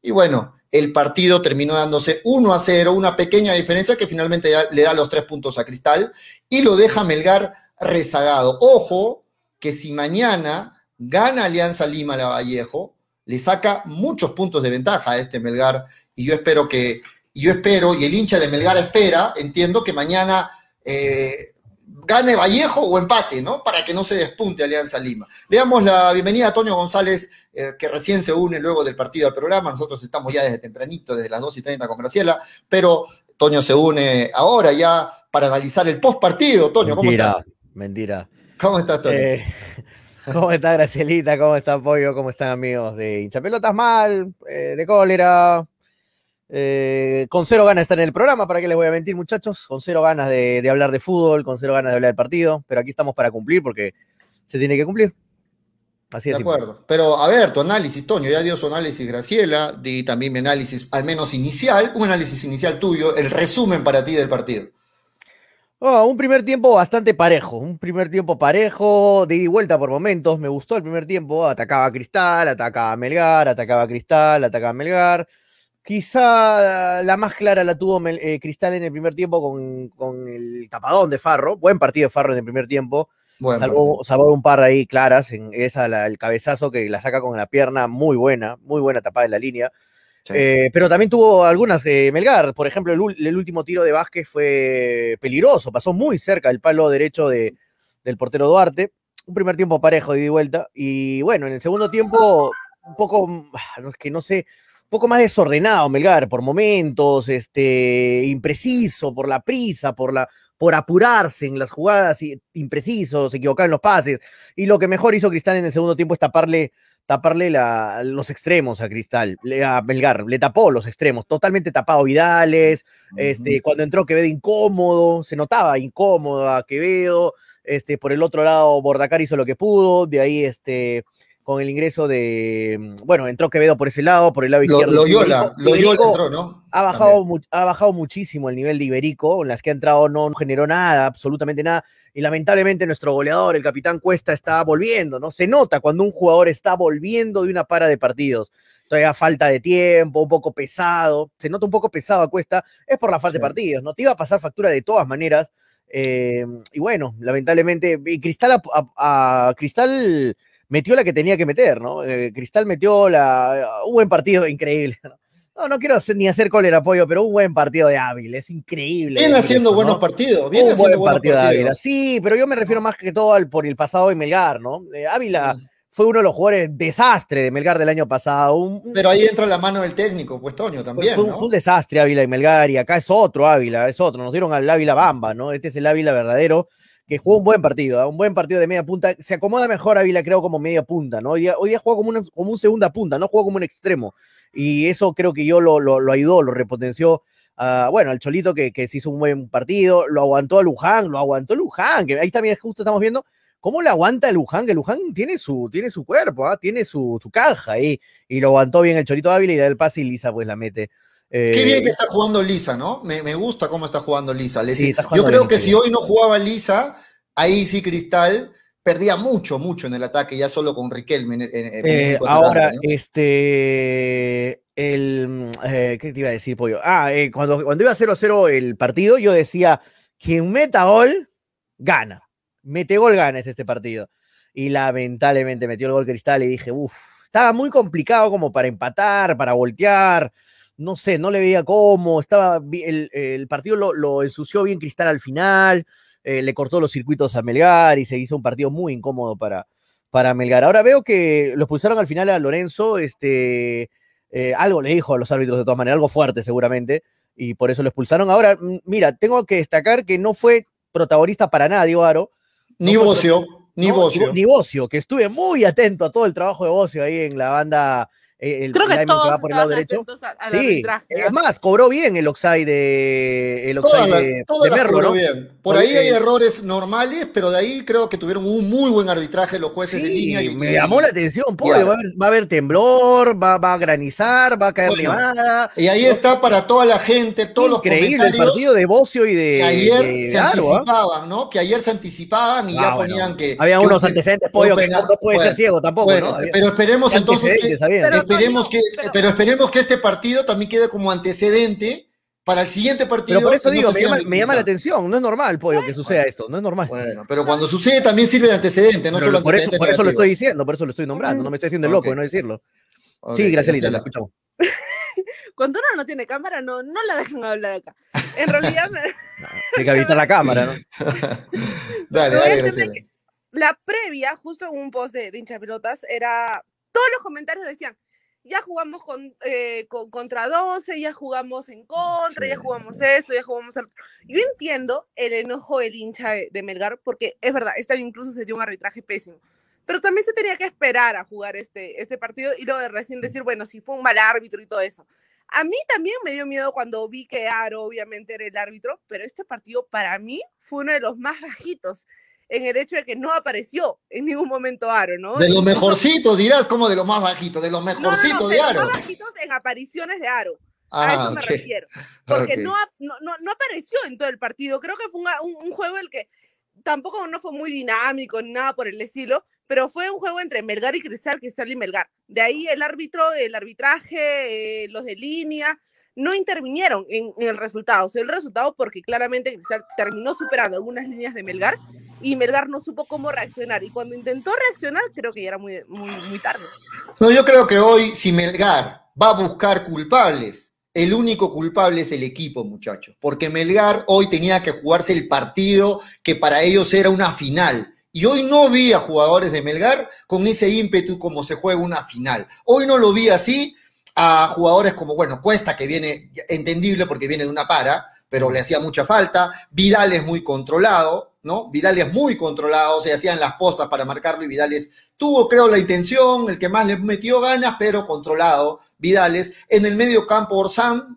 Y bueno, el partido terminó dándose 1 a 0, una pequeña diferencia que finalmente le da los tres puntos a Cristal y lo deja Melgar rezagado. Ojo que si mañana gana Alianza Lima la Vallejo, le saca muchos puntos de ventaja a este Melgar y yo espero que, y yo espero, y el hincha de Melgar espera, entiendo que mañana eh, gane Vallejo o empate, ¿no? Para que no se despunte Alianza Lima. Le damos la bienvenida a Toño González, eh, que recién se une luego del partido al programa. Nosotros estamos ya desde tempranito, desde las 2 y 30 con Graciela, pero Toño se une ahora ya para analizar el post partido. Toño, ¿cómo Mentira, estás? Mentira. ¿Cómo estás, Toño? Eh, ¿Cómo está Gracielita? ¿Cómo está Pollo? ¿Cómo están amigos de hinchapelotas mal? eh, de cólera. Eh, con cero ganas de estar en el programa, ¿para qué les voy a mentir, muchachos? Con cero ganas de, de hablar de fútbol, con cero ganas de hablar del partido, pero aquí estamos para cumplir porque se tiene que cumplir. Así De es. simple. acuerdo. Pero a ver, tu análisis, Toño, ya dio su análisis Graciela, di también mi análisis, al menos inicial, un análisis inicial tuyo, el resumen para ti del partido. Oh, un primer tiempo bastante parejo, un primer tiempo parejo, de ida y vuelta por momentos, me gustó el primer tiempo, atacaba a Cristal, atacaba a Melgar, atacaba a Cristal, atacaba a Melgar. Quizá la más clara la tuvo eh, Cristal en el primer tiempo con, con el tapadón de Farro, buen partido de Farro en el primer tiempo, Bueno, salvó, salvó un par ahí claras, en esa la- el cabezazo que la saca con la pierna muy buena, muy buena tapada en la línea. Sí. Eh, pero también tuvo algunas de Melgar. Por ejemplo, el, el último tiro de Vázquez fue peligroso, pasó muy cerca del palo derecho de- del portero Duarte. Un primer tiempo parejo de ida y vuelta. Y bueno, en el segundo tiempo, un poco, ah, no es que no sé, poco más desordenado Melgar por momentos, este, impreciso por la prisa, por la por apurarse en las jugadas, y- impreciso, se equivocaba en los pases. Y lo que mejor hizo Cristal en el segundo tiempo es taparle taparle la- los extremos a Cristal, le- a Melgar, le tapó los extremos, totalmente tapado Vidales, este, cuando entró Quevedo incómodo, se notaba incómodo a Quevedo, este, por el otro lado Bordacar hizo lo que pudo, de ahí este, con el ingreso de, mm, bueno, entró Quevedo por ese lado, por el lado Lo- izquierdo. Loyola, Iberico- Loyola entró, ¿no? ha bajado, ha bajado muchísimo el nivel de Iberico, en las que ha entrado no generó nada, absolutamente nada, y lamentablemente nuestro goleador, el capitán Cuesta, está volviendo, ¿no? Se nota cuando un jugador está volviendo de una para de partidos. Todavía falta de tiempo, un poco pesado, se nota un poco pesado a Cuesta, es por la falta de partidos, ¿no? Te iba a pasar factura de todas maneras, eh, y bueno, lamentablemente, y Cristal, a, a- a Cristal metió la que tenía que meter, ¿no? Eh, Cristal metió la, un buen partido, increíble. ¿no? No, no quiero hacer- ni hacer cólera apoyo, pero un buen partido de Ávila, es increíble. Viene haciendo eso, buenos ¿no? partidos, viene un haciendo buen buenos partido de partidos. Ávila, sí, pero yo me refiero más que todo al, por el pasado de Melgar, ¿no? Eh, Ávila fue uno de los jugadores desastre de Melgar del año pasado. Un, Pero ahí entra la mano del técnico, pues Toño, también, fue, un- ¿no? fue un desastre Ávila y Melgar, y acá es otro Ávila, es otro. Nos dieron al Ávila Bamba, ¿no? Este es el Ávila verdadero, que jugó un buen partido, ¿ah? un buen partido de media punta. Se acomoda mejor Ávila, creo, como media punta, ¿no? Hoy día, hoy como, una- como un segunda punta, no juega como un extremo. Y eso creo que yo lo, lo, ayudó, lo repotenció. bueno, al Cholito que, que se hizo un buen partido, lo aguantó a Luján, lo aguantó Luján, que ahí también justo estamos viendo cómo le aguanta Luján, que Luján tiene su, tiene su cuerpo, ¿ah? tiene su, su caja ahí, y lo aguantó bien el Cholito Ávila y da el pase y Lisa pues la mete. Qué Eh, bien que está jugando Lisa, ¿no? Me, me gusta cómo está jugando Lisa. Le- Sí, está Yo creo bien, que sí. si hoy no jugaba Lisa, ahí sí Cristal perdía mucho, mucho en el ataque, ya solo con Riquelme. en- en- Eh, ahora, este, el, eh, ¿qué te iba a decir, Pollo? Ah, cuando, cuando iba 0-0 el partido, yo decía, quien meta gol, gana. Mete gol, gana es este partido. Y lamentablemente metió el gol Cristal y dije, uff, estaba muy complicado como para empatar, para voltear. No sé, no le veía cómo. Estaba, el, el partido lo, lo ensució bien Cristal al final. eh, le cortó los circuitos a Melgar y se hizo un partido muy incómodo para, para Melgar. Ahora veo que lo expulsaron al final a Lorenzo, este, eh, algo le dijo a los árbitros de todas maneras, algo fuerte seguramente, y por eso lo expulsaron. Ahora, mira, tengo que destacar que no fue protagonista para nada, Diego Aro. Ni no Bocio, ni Bocio. Ni Bocio, que estuve muy atento a todo el trabajo de Bocio ahí en la banda. El, Creo que todos va por el lado derecho. al- Sí, es ¿ah? más, cobró bien el offside de, el Todas offside las- de, todas de Merlo, ¿no? bien. Por Porque- ahí hay errores normales, pero de ahí creo que tuvieron un muy buen arbitraje los jueces de Sí, línea. y- me llamó la atención, pollo. Claro. Va, a haber, va a haber temblor, va, va a granizar, va a caer Bueno, nevada. Y ahí está para toda la gente, todos los Increíble el comentarios partido de Bocio y de, que ayer de se ¿ah? anticipaban, ¿no? Que ayer se anticipaban y Ah, ya bueno. ponían que... Había que unos un- antecedentes, pollo, que no, puede bueno, ser ciego tampoco, bueno, ¿no? Pero esperemos ¿Qué entonces que, esperemos que, pero- pero esperemos que este partido también quede como antecedente para el siguiente partido. Pero por eso no digo, me llama, me llama la atención. No es normal, pollo, que suceda esto. No es normal. Bueno, pero cuando sucede también sirve de antecedente, no Pero solo por eso, por eso lo estoy diciendo, por eso lo estoy nombrando. No me estoy haciendo loco de no decirlo. Ok, sí, Gracielita, la escuchamos. Cuando uno no tiene cámara, no, no la dejan hablar acá. En realidad, me- Hay que habilitar la cámara, ¿no? Dale, dale, Graciela. la previa, justo en un post de, de hincha pelotas, era. Todos los comentarios decían: ya jugamos con, eh, con- contra 12, ya jugamos en contra, ya Sí. jugamos esto, ya jugamos. al-". Yo entiendo el enojo del hincha de, de Melgar, porque es verdad, este año incluso se dio un arbitraje pésimo. Pero también se tenía que esperar a jugar este, este partido y luego de recién decir, bueno, si fue un mal árbitro y todo eso. A mí también me dio miedo cuando vi que Aro obviamente era el árbitro, pero este partido para mí fue uno de los más bajitos en el hecho de que no apareció en ningún momento Aro, ¿no? De los mejorcitos, dirás como de los más bajitos, de los No, no, no, mejorcitos de de los Aro. más bajitos en apariciones de Aro. a Ah, eso me ok. refiero. Porque Ok. no, ap- no, no, no apareció en todo el partido. Creo que fue un, un- un juego el que tampoco no fue muy dinámico ni nada por el estilo, pero fue un juego entre Melgar y Cristal, Cristal y Melgar. De ahí el árbitro, el arbitraje, eh, los de línea, no intervinieron en, en el resultado. O sea, el resultado porque claramente Cristal terminó superando algunas líneas de Melgar y Melgar no supo cómo reaccionar. Y cuando intentó reaccionar, creo que ya era muy, muy, tarde. No, yo creo que hoy, si Melgar va a buscar culpables, el único culpable es el equipo, muchachos. Porque Melgar hoy tenía que jugarse el partido que para ellos era una final. Y hoy no vi a jugadores de Melgar con ese ímpetu como se juega una final. Hoy no lo vi así a jugadores como, bueno, Cuesta, que viene entendible porque viene de una para, pero le hacía mucha falta. Vidal es muy controlado, ¿no? Vidal es muy controlado, se hacían las postas para marcarlo y Vidal es, tuvo, creo, la intención, el que más le metió ganas, pero controlado. Vidales. En el medio campo, Orsán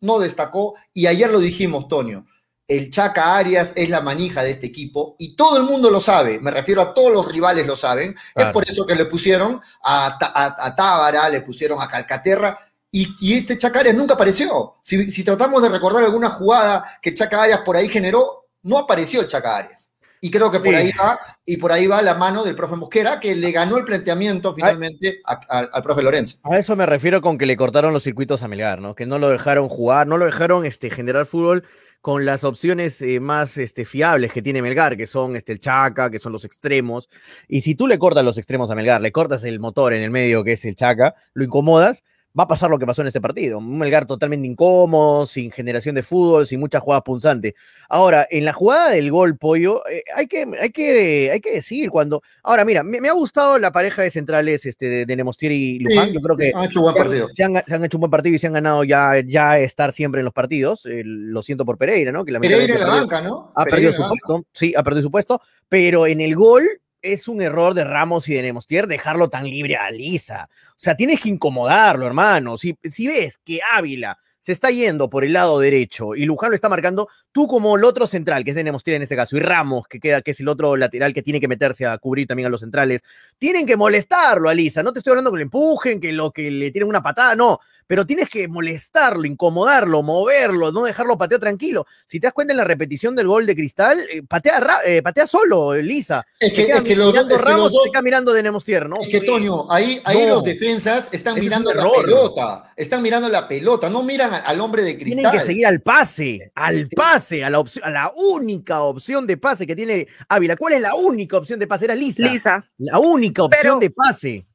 no destacó y ayer lo dijimos, Tonio. El Chaca Arias es la manija de este equipo y todo el mundo lo sabe, me refiero a todos los rivales lo saben, Claro. es por eso que le pusieron a, a- a Tábara, le pusieron a Calcaterra y, y este Chaca Arias nunca apareció. Si, si tratamos de recordar alguna jugada que Chaca Arias por ahí generó, no apareció el Chaca Arias. Y creo que por Sí. ahí va, y por ahí va la mano del profe Mosquera, que le ganó el planteamiento finalmente a- a- al profe Lorenzo. A eso me refiero con que le cortaron los circuitos a Melgar, ¿no? Que no lo dejaron jugar, no lo dejaron este, generar fútbol con las opciones eh, más este, fiables que tiene Melgar, que son este, el Chaca, que son los extremos. Y si tú le cortas los extremos a Melgar, le cortas el motor en el medio, que es el Chaca, lo incomodas, va a pasar lo que pasó en este partido. Un Melgar totalmente incómodo, sin generación de fútbol, sin muchas jugadas punzantes. Ahora, en la jugada del gol, Pollo, eh, hay, que, hay, que, hay que decir cuando... Ahora, mira, me, me ha gustado la pareja de centrales este, de, de Nemostier y Luján. Sí, Yo creo que han hecho buen partido. Se han, se han hecho un buen partido y se han ganado ya, ya estar siempre en los partidos. Eh, lo siento por Pereira, ¿no? Que Pereira en la banca, ¿no? ha Pereira perdido su la puesto. Sí, ha perdido su puesto. Pero en el gol es un error de Ramos y de Nemostier dejarlo tan libre a Lisa. O sea, tienes que incomodarlo, hermano. Si, si ves que Ávila se está yendo por el lado derecho y Luján lo está marcando, tú como el otro central, que es de Nemostier en este caso, y Ramos, que queda, que es el otro lateral que tiene que meterse a cubrir también a los centrales, tienen que molestarlo a Lisa. No te estoy hablando que lo empujen, que lo que le tienen una patada, no. Pero tienes que molestarlo, incomodarlo, moverlo, no dejarlo patear tranquilo. Si te das cuenta en la repetición del gol de Cristal, eh, patea, eh, patea solo, Lisa. Es que, queda es que los dos, mirando es que Ramos, los dos- se queda mirando de Nemostier, ¿no? es que, Toño, ahí, ahí No. los defensas están es mirando la pelota, están mirando la pelota, no miran al hombre de Tienen cristal. que seguir al pase, al pase, a la, opción- a la única opción de pase que tiene Ávila. ¿Cuál es la única opción de pase? Era Lisa. Lisa. La única opción Pero- de pase.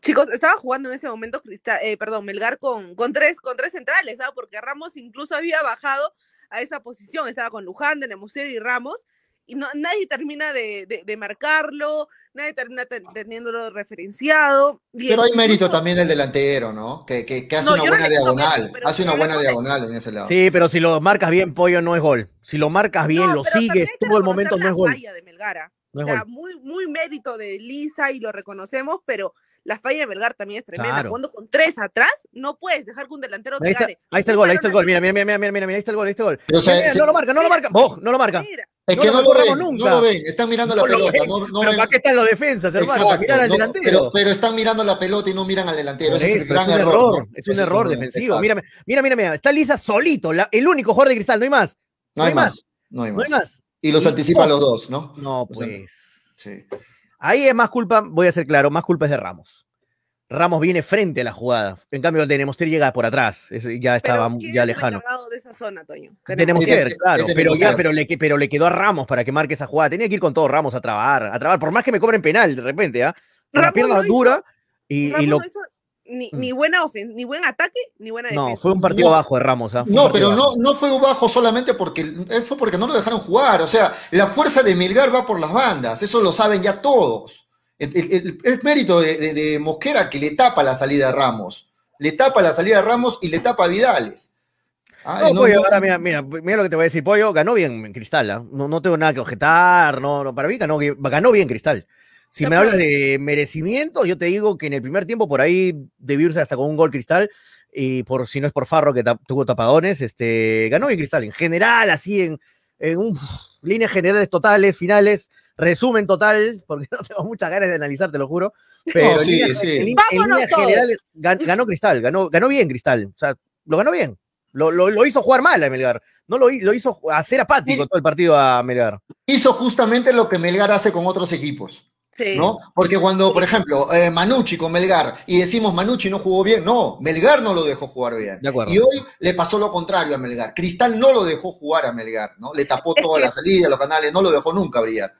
Chicos, estaba jugando en ese momento Cristal, eh, perdón, Melgar con, con tres, con tres centrales, ¿sabes? Porque Ramos incluso había bajado a esa posición, estaba con Luján, de Nemustier y Ramos, y no, nadie termina de, de- de marcarlo, nadie termina te- teniéndolo referenciado. y Pero hay incluso- mérito también del delantero, ¿no? Que, que- que hace No, una no buena quito diagonal, mérito, pero hace una buena diagonal en ese lado. Sí, pero si lo marcas bien, pollo no es gol. Si lo marcas bien, No, lo sigues todo el momento, no es gol. falla de Melgara. No es o sea, gol. muy, muy mérito de Lisa y lo reconocemos, pero la falla de Melgar también es tremenda. Claro. Jugando con tres atrás, no puedes dejar que un delantero te Ahí está, gane. ahí está el gol, ahí está el gol. Mira, mira, mira, mira, mira, mira, ahí está el gol, ahí está el gol. Pero, o sea, Mira, se- no lo marca, no lo marca. Vos, no lo marca. mira. Es No que lo no lo recordamos ven, nunca. no lo ven, están mirando la No lo pelota, ven, no, no pero ven- ¿para qué están los defensas, hermano? Exacto, Para mirar al no, delantero. pero, pero están mirando la pelota y no miran al delantero. Por Ese es el eso, gran es un error. error, ¿no? es un error defensivo. Mira, mira, mira, mira, está Lisa solito, la- el único jugador de cristal, no hay más. No hay más, no hay No hay más. Y los Y- anticipa a los dos, ¿no? No, pues. Sí. Ahí es más culpa, voy a ser claro, más culpa es de Ramos. Ramos viene frente a la jugada. En cambio, el de Nemostier llega por atrás. Ya estaba Pero, ¿quién ya lejano. de esa zona, Toño? Tenemos que- ver, claro, que pero ya, pero le, que- pero le quedó a Ramos para que marque esa jugada. Tenía que ir con todo Ramos a trabar, a trabar, por más que me cobren penal de repente, ¿ah? Con la Ramos pierna no hizo- dura y, y Ramos lo. no hizo ni, Mm. ni buena ofen- ni buen ataque, ni buena No, defensa. fue un partido No. bajo de Ramos, ¿ah? No, pero bajo. no, no fue bajo solamente porque él fue porque no lo dejaron jugar. O sea, la fuerza de Melgar va por las bandas, eso lo saben ya todos. El, el- el- es mérito de, de- de Mosquera que le tapa la salida de Ramos. Le tapa la salida de Ramos y le tapa a Vidales. Ay, No, no, Pollo, no. ahora mira, mira, mira lo que te voy a decir, Pollo, ganó bien Cristal, ¿ah? no, no tengo nada que objetar, no, no, para mí ganó, ganó bien Cristal. Si me hablas de merecimiento, yo te digo que en el primer tiempo por ahí debió irse hasta con un gol Cristal, y por si no es por Farro que ta- tuvo tapadones, este, ganó bien Cristal. En general, así en, en un, líneas generales totales, finales, resumen total, porque no tengo muchas ganas de analizar, te lo juro. Pero en sí, líneas- sí. en lin- en Vámonos líneas todos. generales gan- ganó Cristal, ganó, ganó bien Cristal. O sea, lo ganó bien. Lo, lo- lo hizo jugar mal a Melgar. No lo, lo hizo hacer apático Sí. todo el partido a Melgar. Hizo justamente lo que Melgar hace con otros equipos. Sí. ¿no? Porque cuando, por ejemplo, eh, Manucci con Melgar y decimos Manucci no jugó bien, no, Melgar no lo dejó jugar bien. De. Y hoy le pasó lo contrario a Melgar. Cristal no lo dejó jugar a Melgar, ¿no? Le tapó Es toda que- la salida, los canales, no lo dejó nunca brillar.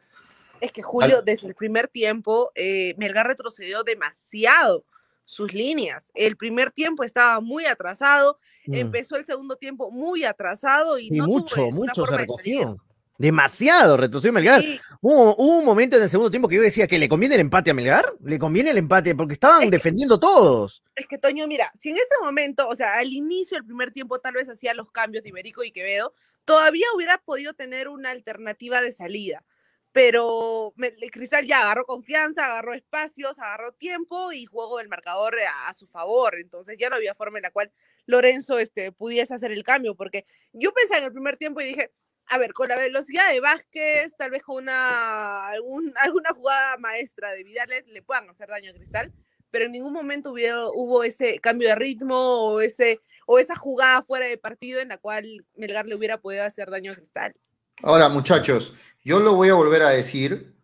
Es que Julio, desde el primer tiempo, eh, Melgar retrocedió demasiado sus líneas. El primer tiempo estaba muy atrasado, Mm. empezó el segundo tiempo muy atrasado y, Y no tuvo mucho, mucho se recogió. Demasiado retrocedió Melgar. Sí, Hubo, hubo un momento en el segundo tiempo que yo decía que le conviene el empate a Melgar. Le conviene el empate porque estaban Es que- defendiendo todos. es que Toño, mira, si en ese momento, o sea, al inicio del primer tiempo tal vez hacía los cambios de Iberico y Quevedo, todavía hubiera podido tener una alternativa de salida. Pero me- Cristal ya agarró confianza, agarró espacios, agarró tiempo y jugó el marcador a, a su favor. Entonces ya no había forma en la cual Lorenzo este, pudiese hacer el cambio. Porque yo pensé en el primer tiempo y dije, a ver, con la velocidad de Vázquez, tal vez con una, algún- alguna jugada maestra de Vidales le puedan hacer daño a Cristal pero en ningún momento hubo, hubo ese cambio de ritmo o, ese, o esa jugada fuera de partido en la cual Melgar le hubiera podido hacer daño a Cristal. Ahora, muchachos, yo lo voy a volver a decir,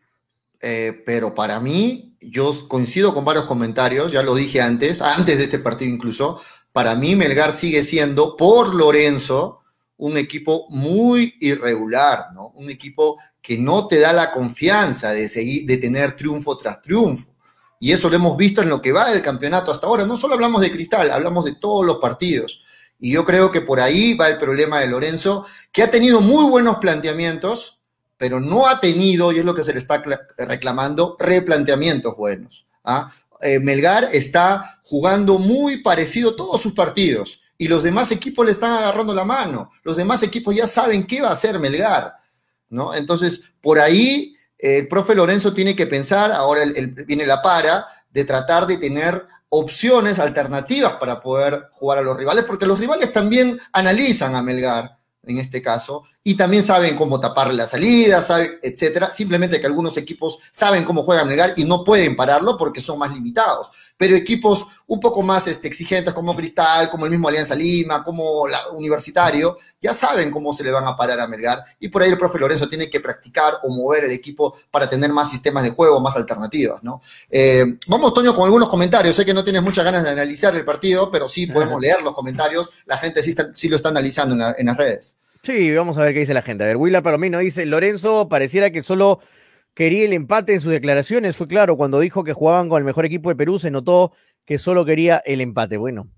eh, pero para mí, yo coincido con varios comentarios, ya lo dije antes, antes de este partido incluso, para mí Melgar sigue siendo, por Lorenzo, un equipo muy irregular, ¿no? Un equipo que no te da la confianza de seguir, de tener triunfo tras triunfo. Y eso lo hemos visto en lo que va del campeonato hasta ahora. No solo hablamos de Cristal, hablamos de todos los partidos. Y yo creo que por ahí va el problema de Lorenzo, que ha tenido muy buenos planteamientos, pero no ha tenido, y es lo que se le está reclamando, replanteamientos buenos. ¿ah? Eh, Melgar está jugando muy parecido todos sus partidos y los demás equipos le están agarrando la mano. Los demás equipos ya saben qué va a hacer Melgar, ¿no? Entonces, por ahí eh, el profe Lorenzo tiene que pensar, ahora viene la para, de tratar de tener opciones alternativas para poder jugar a los rivales, porque los rivales también analizan a Melgar en este caso, y también saben cómo taparle la salida, saben, etcétera. Simplemente que algunos equipos saben cómo juegan Melgar y no pueden pararlo porque son más limitados. Pero equipos un poco más este, exigentes como Cristal, como el mismo Alianza Lima, como la Universitario, ya saben cómo se le van a parar a Melgar. Y por ahí el profe Lorenzo tiene que practicar o mover el equipo para tener más sistemas de juego, más alternativas, ¿no? Eh, vamos, Toño, con algunos comentarios. Sé que no tienes muchas ganas de analizar el partido, pero sí podemos leer los comentarios. La gente sí, sí lo está analizando en, en las redes. Sí, vamos a ver qué dice la gente. A ver, Willard no dice, Lorenzo pareciera que solo quería el empate en sus declaraciones. Fue claro, cuando dijo que jugaban con el mejor equipo de Perú, se notó que solo quería el empate. Bueno,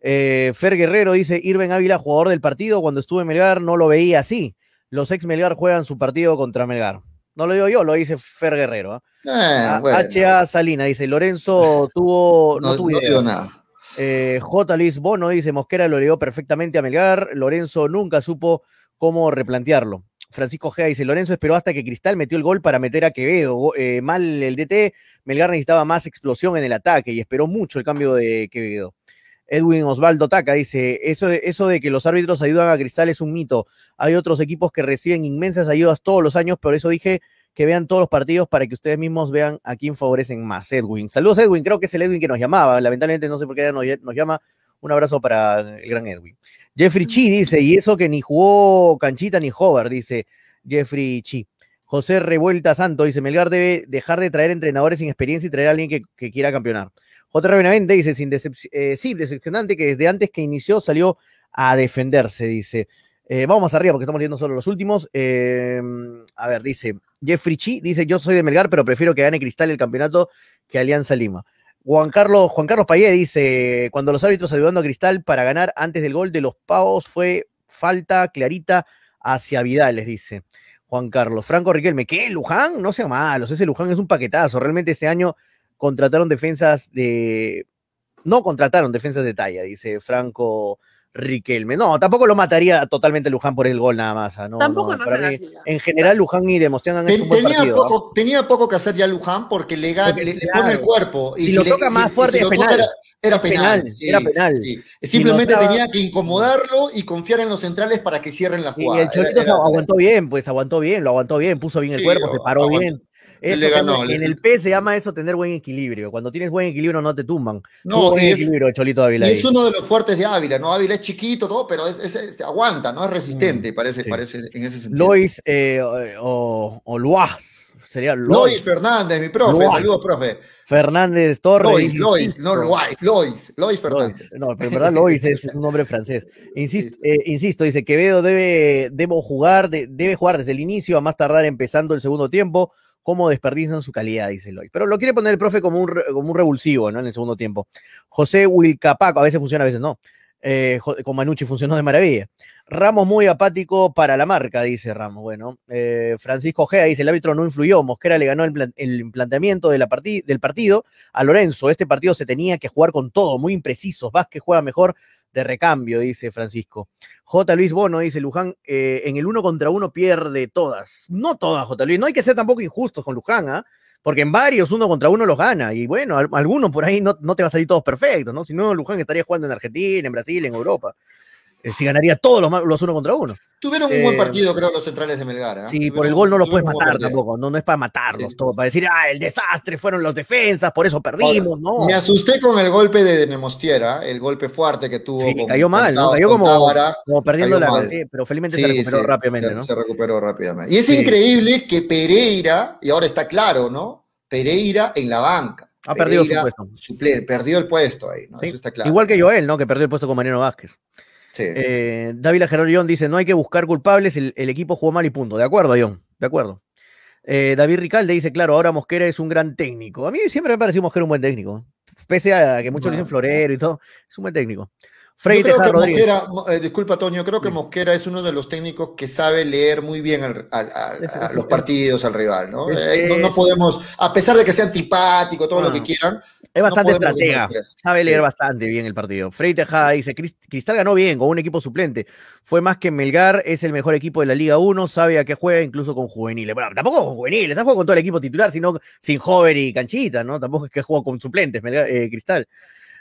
eh, Fer Guerrero dice, Irben Ávila, jugador del partido, cuando estuve en Melgar no lo veía así. Los ex Melgar juegan su partido contra Melgar. No lo digo yo, lo dice Fer Guerrero. H.A. Salina dice, Lorenzo tuvo... No, tuvo nada. Eh, J. Luis Bono dice, Mosquera lo leyó perfectamente a Melgar, Lorenzo nunca supo cómo replantearlo. Francisco Gea dice, Lorenzo esperó hasta que Cristal metió el gol para meter a Quevedo. Eh, mal el DT, Melgar necesitaba más explosión en el ataque y esperó mucho el cambio de Quevedo. Edwin Osvaldo Taca dice, eso eso de que los árbitros ayudan a Cristal es un mito. Hay otros equipos que reciben inmensas ayudas todos los años, por eso dije que vean todos los partidos para que ustedes mismos vean a quién favorecen más. Edwin. Saludos, Edwin. Creo que es el Edwin que nos llamaba. Lamentablemente no sé por qué nos, nos llama. Un abrazo para el gran Edwin. Jeffrey Chi dice, y eso que ni jugó Canchita ni Hover, dice Jeffrey Chi. José Revuelta Santo dice, Melgar debe dejar de traer entrenadores sin experiencia y traer a alguien que, quiera campeonar. J. Benavente dice, sin eh, sí, decepcionante que desde antes que inició salió a defenderse, dice. Eh, vamos más arriba porque estamos leyendo solo los últimos. Eh, a ver, dice Jeffrey Chi, dice yo soy de Melgar, pero prefiero que gane Cristal el campeonato que Alianza Lima. Juan Carlos, Juan Carlos Payé dice, cuando los árbitros ayudando a Cristal para ganar antes del gol de los pavos fue falta clarita hacia Vidal, les dice Juan Carlos. Franco Riquelme, ¿qué? ¿Luján? No sea malos, ese Luján es un paquetazo. Realmente ese año contrataron defensas de... No contrataron defensas de talla, dice Franco Riquelme. No, tampoco lo mataría totalmente Luján por el gol nada más. ¿ah? No, tampoco no, así, En general, Luján y Demosian han hecho un buen tenía partido. Poco, tenía poco que hacer ya Luján porque le, porque, le, le pone el cuerpo. Y si, si lo toca más fuerte, es penal. Era, era penal. Sí, era penal. Sí. Simplemente si no estaba... tenía que incomodarlo y confiar en los centrales para que cierren la jugada. Y el Cholito era, era, aguantó bien, pues aguantó bien, lo aguantó bien, puso bien el cuerpo, se paró aguantó. bien. Eso ganó, en el P se llama eso tener buen equilibrio. Cuando tienes buen equilibrio no te tumban. No, buen es, equilibrio, Cholito Ávila. Es uno de los fuertes de Ávila, ¿no? Ávila es chiquito, todo, pero es, es aguanta, ¿no? Es resistente, mm, parece, sí. parece en ese sentido. Lois eh, o, o Luaz. Sería Lois. Lois Fernández, mi profe. Lois. Saludos, profe. Fernández Torres. Lois, Lois, no Lois, Lois, Lois Fernández. Lois. No, pero en verdad Lois es un nombre francés. Insisto, eh, insisto, dice Quevedo debe, debo jugar, de, debe jugar desde el inicio, a más tardar empezando el segundo tiempo cómo desperdician su calidad, dice Loy. Pero lo quiere poner el profe como un, como un revulsivo, ¿no? En el segundo tiempo. José Wilcapaco, a veces funciona, a veces no. Eh, con Manucci funcionó de maravilla. Ramos muy apático para la marca, dice Ramos. Bueno, eh, Francisco Gea dice: el árbitro no influyó. Mosquera le ganó el, plan, el planteamiento de la del partido a Lorenzo. Este partido se tenía que jugar con todo, muy imprecisos. Vázquez juega mejor de recambio, dice Francisco. J. Luis Bono dice, Luján, eh, en el uno contra uno pierde todas. No todas, J. Luis. No hay que ser tampoco injustos con Luján, ¿ah? Porque en varios uno contra uno los gana. Y bueno, algunos por ahí no, no te va a salir todos perfectos, ¿no? Si no, Luján estaría jugando en Argentina, en Brasil, en Europa. Eh, si ganaría todos los, los uno contra uno. Tuvieron un buen Eh, partido, creo, los centrales de Melgar. ¿ah? Sí, Tuvieron- por el gol no los puedes matar tampoco, no, no es para matarlos, todo, para decir, ah, el desastre fueron los defensas, por eso perdimos, no. Me asusté con el golpe de Nemostiera, el golpe fuerte que tuvo. Sí, con- cayó mal, ¿no? Cayó como, perdiendo cayó la. sí, pero felizmente Sí, se recuperó sí, rápidamente, se- ¿no? Se recuperó rápidamente. Y es increíble que Pereira, y ahora está claro, ¿no? Pereira en la banca. Ha perdido su puesto. suple- perdió el puesto ahí, ¿no? Eso está claro. Igual que Joel, ¿no? Que perdió el puesto con Mariano Vázquez. Sí. Eh, Dávila Gerardo John dice: No hay que buscar culpables, el, el equipo jugó mal y punto. De acuerdo, John, de acuerdo. Eh, David Ricalde dice: Claro, ahora Mosquera es un gran técnico. A mí siempre me ha parecido Mosquera un buen técnico. Pese a que muchos le dicen florero y todo, es un buen técnico. Frei Yo creo que Rodríguez. Mosquera, mo- eh, disculpa Toño, creo que Mosquera es uno de los técnicos que sabe leer muy bien al- al- al- Es- a es- los partidos, al rival, ¿no? es- Eh, no, podemos, a pesar de que sea antipático, todo lo Ah. que quieran, Es bastante podemos estratega. Sabe leer Sí. bastante bien el partido. Frei Tejada dice: "Cris- Cristal ganó bien con un equipo suplente. Fue más que Melgar, es el mejor equipo de la Liga 1, sabe a qué juega, incluso con juveniles. Bueno, tampoco con juveniles, ha jugado con todo el equipo titular, sino sin joven y canchita, ¿no? Tampoco es que juega con suplentes, Melgar- eh, Cristal.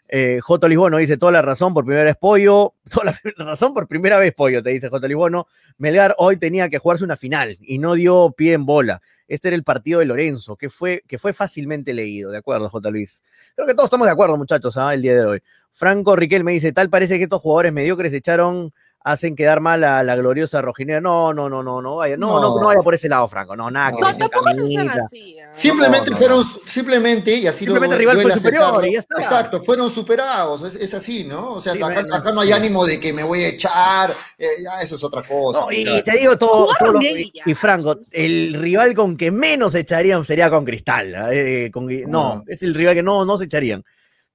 Eh, J. Lisbono dice: toda la razón por primera vez pollo. Toda la razón por primera vez pollo, te dice J. Lisbono. Melgar hoy tenía que jugarse una final y no dio pie en bola. Este era el partido de Lorenzo, que fue, que fue fácilmente leído, ¿de acuerdo, J. Luis? Creo que todos estamos de acuerdo, muchachos, ¿ah? el día de hoy. Franco Riquel me dice, tal parece que estos jugadores mediocres echaron, hacen quedar mal a la gloriosa rojinera. No, no, no, no, no vaya, no, no, No. vaya por ese lado, Franco. No, nada, que No, Tampoco no sean así. ¿ah? Simplemente No, no, fueron, no. simplemente, y así Simplemente lo el rival fue superior y ya está. Exacto, fueron superados, es, es así, ¿no? O sea, Sí, acá, no hay sí. ánimo de que me voy a echar, eh, eso es otra cosa. No, y, te digo todo, lo- y, y Franco, el rival con que menos echarían sería con Cristal. ¿eh? Con- no, es el rival que no, no se echarían.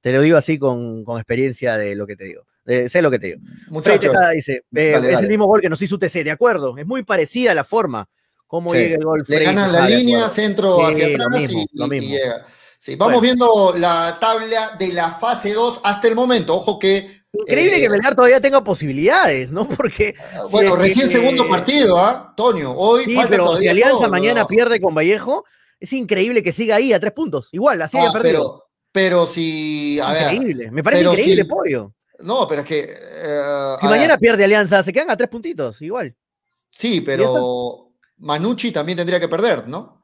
Te lo digo así con, con experiencia de lo que te digo. De- sé lo que te digo. Muchachos, Tejada dice, eh, Dale, es dale. el mismo gol que nos hizo UTC, de acuerdo. Es muy parecida la forma como Sí. llega el gol. le ganan la línea, centro hacia lo atrás mismo, y, lo y- y mismo. llega. Sí, vamos Bueno. viendo la tabla de la fase 2 hasta el momento. Ojo que. Increíble eh, que Melgar todavía tenga posibilidades, ¿no? Porque. si Bueno, que- recién segundo partido, ¿ah? Toño, hoy Sí, falta pero si Alianza todo, mañana ¿no? pierde con Vallejo, es increíble que siga ahí a tres puntos. Igual, así Ah, haya perdido. pero, pero si. A ver. increíble. Me parece increíble, si- pollo. No, pero es que. eh, Si mañana ver, pierde Alianza, se quedan a tres puntitos, igual. sí, pero. Manucci también tendría que perder, ¿no?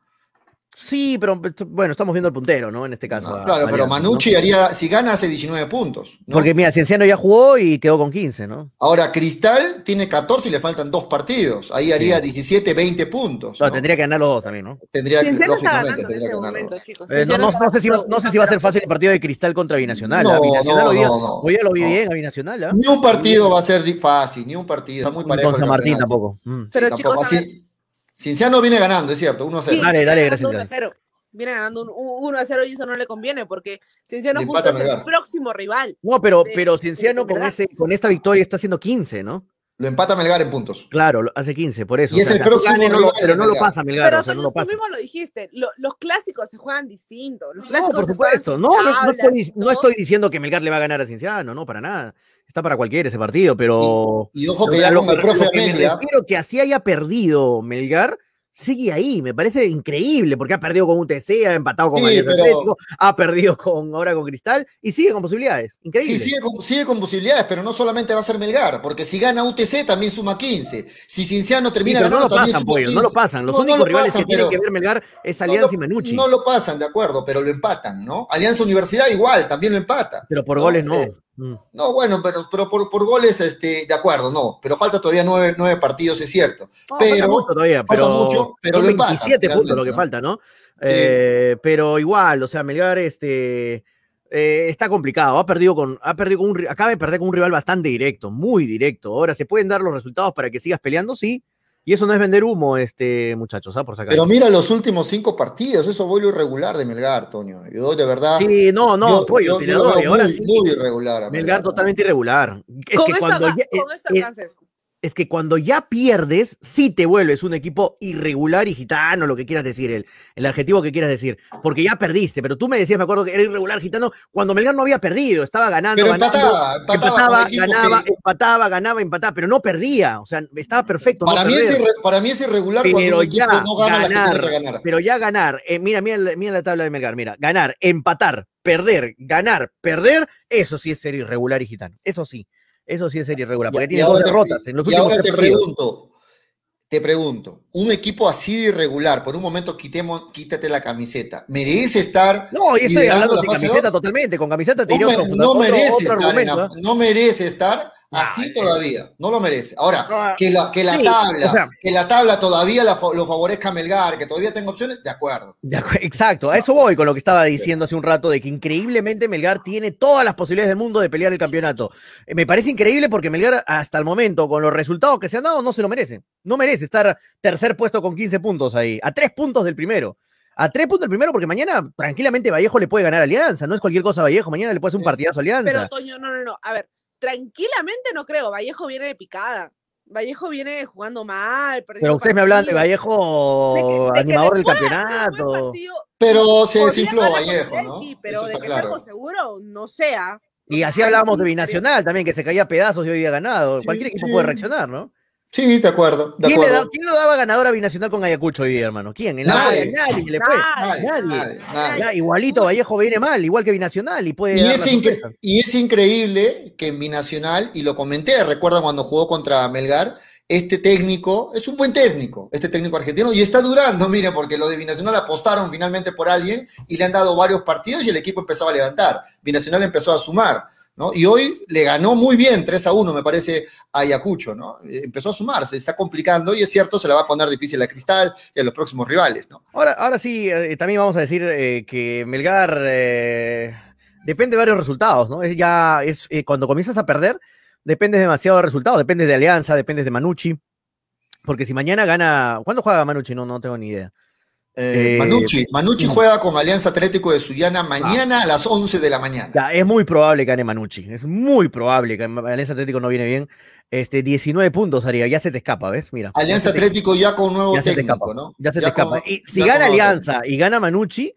Sí, pero bueno, estamos viendo el puntero, ¿no? En este caso. No, a- claro, a pero Alianza, Manucci ¿no? haría. Si gana, hace 19 puntos. ¿no? Porque mira, Cienciano ya jugó y quedó con 15, ¿no? Ahora, Cristal tiene 14 y le faltan dos partidos. Ahí haría Sí. 17, 20 puntos. No, ¿no? tendría que ganar los dos también, ¿no? Tendría que, Cienciano está lógicamente, tendría que ganar. Eh, no, sé si va, no sé si va a ser fácil el partido de Cristal contra Binacional. No, ¿ah? Binacional no, hoy, día, no, no. hoy día lo vi No. bien a Binacional, ¿ah? Ni un partido va a ser fácil, ni un partido. Está muy Ni parejo. con San Martín tampoco. Mm. Sí, Pero, tampoco. chicos, Así- Cienciano viene ganando, es cierto, 1 a 0. Sí, Dale, dale, ganando gracias, 1 a 0. Viene ganando un 1 a 0 y eso no le conviene porque Cienciano Le justo es el próximo rival. No, pero, de- pero de Cienciano con, ese, con esta victoria está haciendo 15, ¿no? Lo empata Melgar en puntos. Claro, hace 15, por eso. Y es el próximo gane, no lo- pero no lo pasa Melgar, Pero o sea, no Toño, lo tú pasa. mismo lo dijiste, lo- los clásicos se juegan distintos. Los No, clásicos por supuesto. No, no, no tablas, estoy, no estoy diciendo que Melgar le va a ganar a Cienciano, no, para nada. Está para cualquiera ese partido, pero. Y ojo que ya lo- con el profe Amelia. que así haya perdido Melgar, sigue ahí. Me parece increíble, porque ha perdido con UTC, ha empatado con Sí, pero- Atlético, ha perdido con, ahora con Cristal y sigue con posibilidades. Increíble. Sí, sigue con, sigue con posibilidades, pero no solamente va a ser Melgar, porque si gana UTC también suma 15. Si Cienciano Sí, termina pero no lo ganando también pasan, suma pollo, 15. no lo pasan. Los No, no únicos lo rivales pasan, que tienen que ver Melgar es No Alianza lo- y Menucci. No lo pasan, de acuerdo, pero lo empatan, ¿no? Alianza Universidad igual, también lo empata. pero por no, goles no. Mm. No, bueno, pero, pero por, por goles, este, de acuerdo, no. Pero falta todavía nueve, nueve partidos, es cierto. No, falta pero mucho todavía, falta pero, mucho, pero son lo empatan, 27 puntos lo que ¿no? falta, ¿no? Eh, pero igual, o sea, Melgar este, eh, está complicado. Ha perdido con, ha perdido con un, acaba de perder con un rival bastante directo, muy directo. Ahora, ¿se pueden dar los resultados para que sigas peleando? Sí. Y eso no es vender humo, este, muchachos, ¿ah? Por sacar. Pero mira los últimos cinco partidos, eso vuelo irregular de Melgar, Toño. Yo de verdad. Sí, no, no, yo- pollo, yo- te yo ahora muy, sí. muy irregular. a Melgar ¿no? totalmente irregular. Es Con que cuando ya, con eso. Es que cuando ya pierdes, sí te vuelves un equipo irregular y gitano, lo que quieras decir, el, el adjetivo que quieras decir, porque ya perdiste, pero tú me decías, me acuerdo que era irregular gitano cuando Melgar no había perdido, estaba ganando, Pero ganando, empataba, empataba empataba, ganaba, que- empataba, ganaba, empataba, pero no perdía, o sea, estaba perfecto. no Para, mí es irre- para mí es irregular cuando pero un equipo ya no gana ganar, ganar. pero ya ganar, eh, mira, mira, mira la tabla de Melgar, mira, ganar, empatar, perder, ganar, perder, eso sí es ser irregular y gitano, eso sí. Eso sí es ser irregular, Ya, porque y tiene dos ahora te- derrotas en los y últimos ahora te partidos. pregunto, te pregunto, un equipo así de irregular, por un momento quitemos, quítate la camiseta, ¿merece estar No, y estoy hablando fase camiseta totalmente. Con camiseta te No, me- otro- no merece estar la- ¿eh? no merece estar así eh. todavía, no lo merece. Ahora, No, que la, que la sí, tabla, o sea- que la tabla todavía la lo favorezca a Melgar, que todavía tenga opciones, de acuerdo. De acu- Exacto, a eso voy con lo que estaba diciendo hace un rato, de que increíblemente Melgar tiene todas las posibilidades del mundo de pelear el campeonato. Eh, Me parece increíble porque Melgar hasta el momento, con los resultados que se han dado, no se lo merece. No merece estar tercer puesto con 15 puntos ahí, a tres puntos del primero. A tres puntos del primero, porque mañana tranquilamente Vallejo le puede ganar a Alianza, no es cualquier cosa Vallejo, mañana le puede hacer un partidazo a Alianza. Pero Toño, no, no, no. A ver, tranquilamente no creo. Vallejo viene de picada. Vallejo viene jugando mal. Pero ustedes me hablan de. Vallejo, De que- de animador del pueda campeonato. Pero se desinfló Vallejo, ¿no? Sí, pero de que algo claro. seguro, no sea. Y así hablábamos de Binacional también, que se caía a pedazos y hoy día ganado. Sí, Cualquier equipo sí. puede reaccionar, ¿no? Sí, de acuerdo, de ¿Quién, le acuerdo. da- quién lo daba ganador a Binacional con Ayacucho hoy día, hermano? ¿Quién? En la Nadie. nadie, nadie le fue. Nadie, Nadie. nadie, nadie. Ya, igualito Vallejo viene mal, igual que Binacional, y puede Y es, incre- y es increíble que en Binacional, y lo comenté, recuerdan cuando jugó contra Melgar, este técnico es un buen técnico, este técnico argentino, y está durando, mire, porque los de Binacional apostaron finalmente por alguien y le han dado varios partidos y el equipo empezó a levantar. Binacional empezó a sumar, ¿no? Y hoy le ganó muy bien, 3 a 1, me parece, a Ayacucho, ¿no? Eh, Empezó a sumar, se está complicando y es cierto, se le va a poner difícil a Cristal y a los próximos rivales, ¿no? Ahora, ahora sí, eh, también vamos a decir eh, que Melgar depende de varios resultados, ¿no? Es ya, es cuando comienzas a perder, dependes demasiado de resultados, dependes de Alianza, dependes de Manucci. Porque si mañana gana. ¿Cuándo juega Manucci? No, no tengo ni idea. Eh, Eh, Manucci, Manucci juega con Alianza Atlético de Sullana mañana a las 11 de la mañana. Ya, es muy probable que gane Manucci. Es muy probable que Alianza Atlético no viene bien. Este, 19 puntos haría, ya se te escapa, ¿ves? Mira. ya Alianza te- Atlético ya con nuevo ya se te técnico, escapa, ¿no? Ya se te con- escapa. Y si gana Alianza y gana Manucci,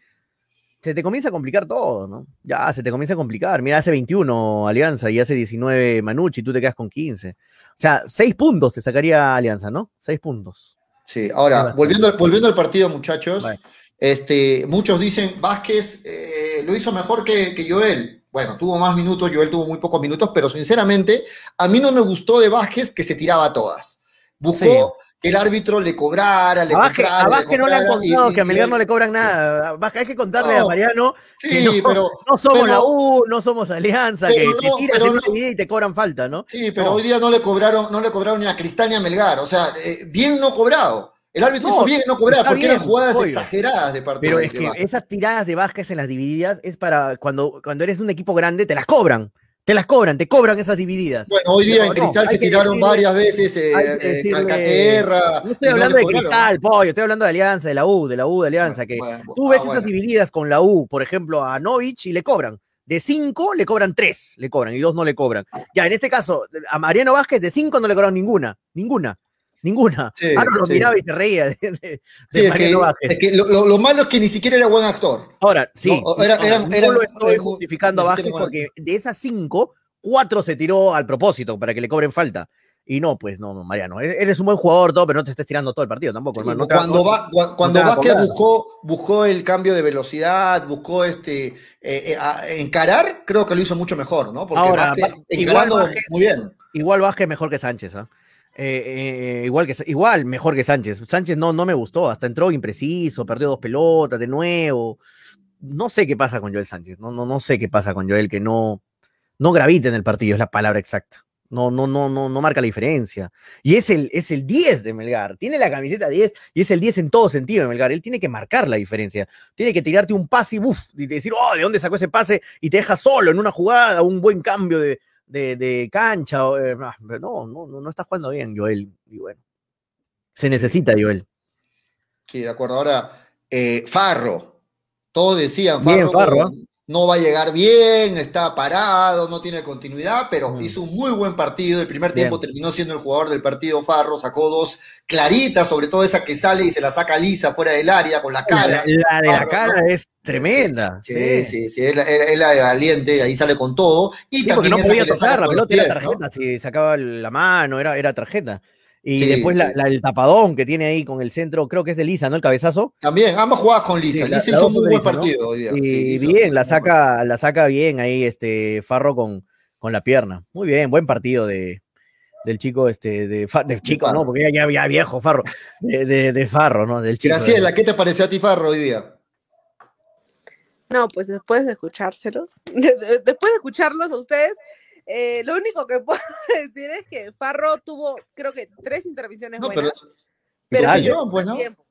se te comienza a complicar todo, ¿no? Ya se te comienza a complicar. Mira, hace 21 Alianza y hace 19 Manucci, tú te quedas con 15. O sea, 6 puntos te sacaría Alianza, ¿no? 6 puntos. Sí, ahora, volviendo, al- volviendo al partido, muchachos, Vale. este, muchos dicen, Vázquez eh, lo hizo mejor que, que Joel. Bueno, tuvo más minutos, Joel tuvo muy pocos minutos, pero sinceramente, a mí no me gustó de Vázquez que se tiraba a todas. Buscó el árbitro le cobrara, le A Vázquez, comprara, a Vázquez no le han contado y- que a Melgar no le cobran nada. Vázquez, hay que contarle No, a Mariano Sí, que no, pero, no somos pero- la U, no somos Alianza, que te tiras en una medida y te cobran falta, ¿no? Sí, pero hoy día no le cobraron, no le cobraron ni a Cristal ni a Melgar. O sea, eh, bien no cobrado. El árbitro hizo bien no cobrar, porque eran jugadas obvio. exageradas de parte Pero de- es que Vázquez. esas tiradas de Vázquez en las divididas es para cuando, cuando eres un equipo grande, te las cobran. Te las cobran, te cobran esas divididas. Bueno, hoy día en Cristal no, se tiraron decirle- varias veces eh, eh, decirle- Calcaterra. No estoy hablando de. Cristal, pollo, estoy hablando de Alianza, de la U, de la U, de Alianza, que Bueno, tú ah, ves bueno. esas divididas con la U, por ejemplo, a Novich y le cobran. De cinco le cobran tres, le cobran, y dos no le cobran. Ya, en este caso, a Mariano Vázquez de cinco no le cobraron ninguna, ninguna, ninguna. Sí, Aaron lo sí. miraba y se reía de, de- de Sí, es que, es lo, lo- lo malo es que ni siquiera era buen actor. Ahora, sí, No, era- no lo estoy justificando a Vázquez porque de esas cinco, cuatro se tiró al propósito para que le cobren falta. Y no, pues no, no, Mariano, eres eres un buen jugador, todo, pero no te estés tirando todo el partido tampoco, hermano. Cuando va, Vázquez buscó, buscó el cambio de velocidad, buscó este eh, eh, encarar, creo que lo hizo mucho mejor, ¿no? Porque Ahora, Vázquez encarando igual Vázquez- muy bien. Igual Vázquez mejor que Sánchez, ¿ah? Eh, eh, igual, que, igual mejor que Sánchez. Sánchez no, no me gustó, hasta entró impreciso, perdió dos pelotas de nuevo. No sé qué pasa con Joel Sánchez, no, no, no sé qué pasa con Joel, que no, no gravita en el partido, es la palabra exacta. No, no, no, no, no marca la diferencia. Y es el, es el 10 de Melgar. Tiene la camiseta 10 y es el 10 en todo sentido de Melgar. Él tiene que marcar la diferencia. Tiene que tirarte un pase y, y decir, oh, ¿de dónde sacó ese pase? Y te deja solo en una jugada, un buen cambio de, de, de cancha. o, eh, ah, no, no, no, no está jugando bien Joel. Y bueno, se necesita Joel. Sí, de acuerdo. Ahora, eh, Farro. Todos decían, Bien, Farro, Farro, ¿ah? no va a llegar bien, está parado, no tiene continuidad, pero Mm. hizo un muy buen partido. El primer Bien. tiempo terminó siendo el jugador del partido Farro, sacó dos claritas, sobre todo esa que sale y se la saca lisa fuera del área con la cara. La, la de la Farro, cara ¿no? es tremenda. Sí, sí, sí, es la, es la de valiente, ahí sale con todo. Y Sí, porque también no podía tocar, la pelota era pies, ¿no? tarjeta, si sacaba la mano, era, era tarjeta. Y Sí, después la- sí. la- el tapadón que tiene ahí con el centro, creo que es de Lisa, ¿no? El cabezazo. También, ambas jugadas con Lisa. Sí, la- Lisa hizo muy buen Lisa, ¿no? partido hoy día. Y Sí, bien, la saca, la saca bien ahí este Farro con, con la pierna. Muy bien, buen partido de, del chico, este, de, chico, no, porque ya, ya, ya viejo, Farro, de, de- de Farro, ¿no? Del chico. Graciela, ¿qué te pareció a ti, Farro, hoy día? No, pues después de escuchárselos, de- de- después de escucharlos a ustedes, eh, lo único que puedo decir es que Farro tuvo, creo que, tres intervenciones No, pero. buenas, tu pero en el pues, tiempo.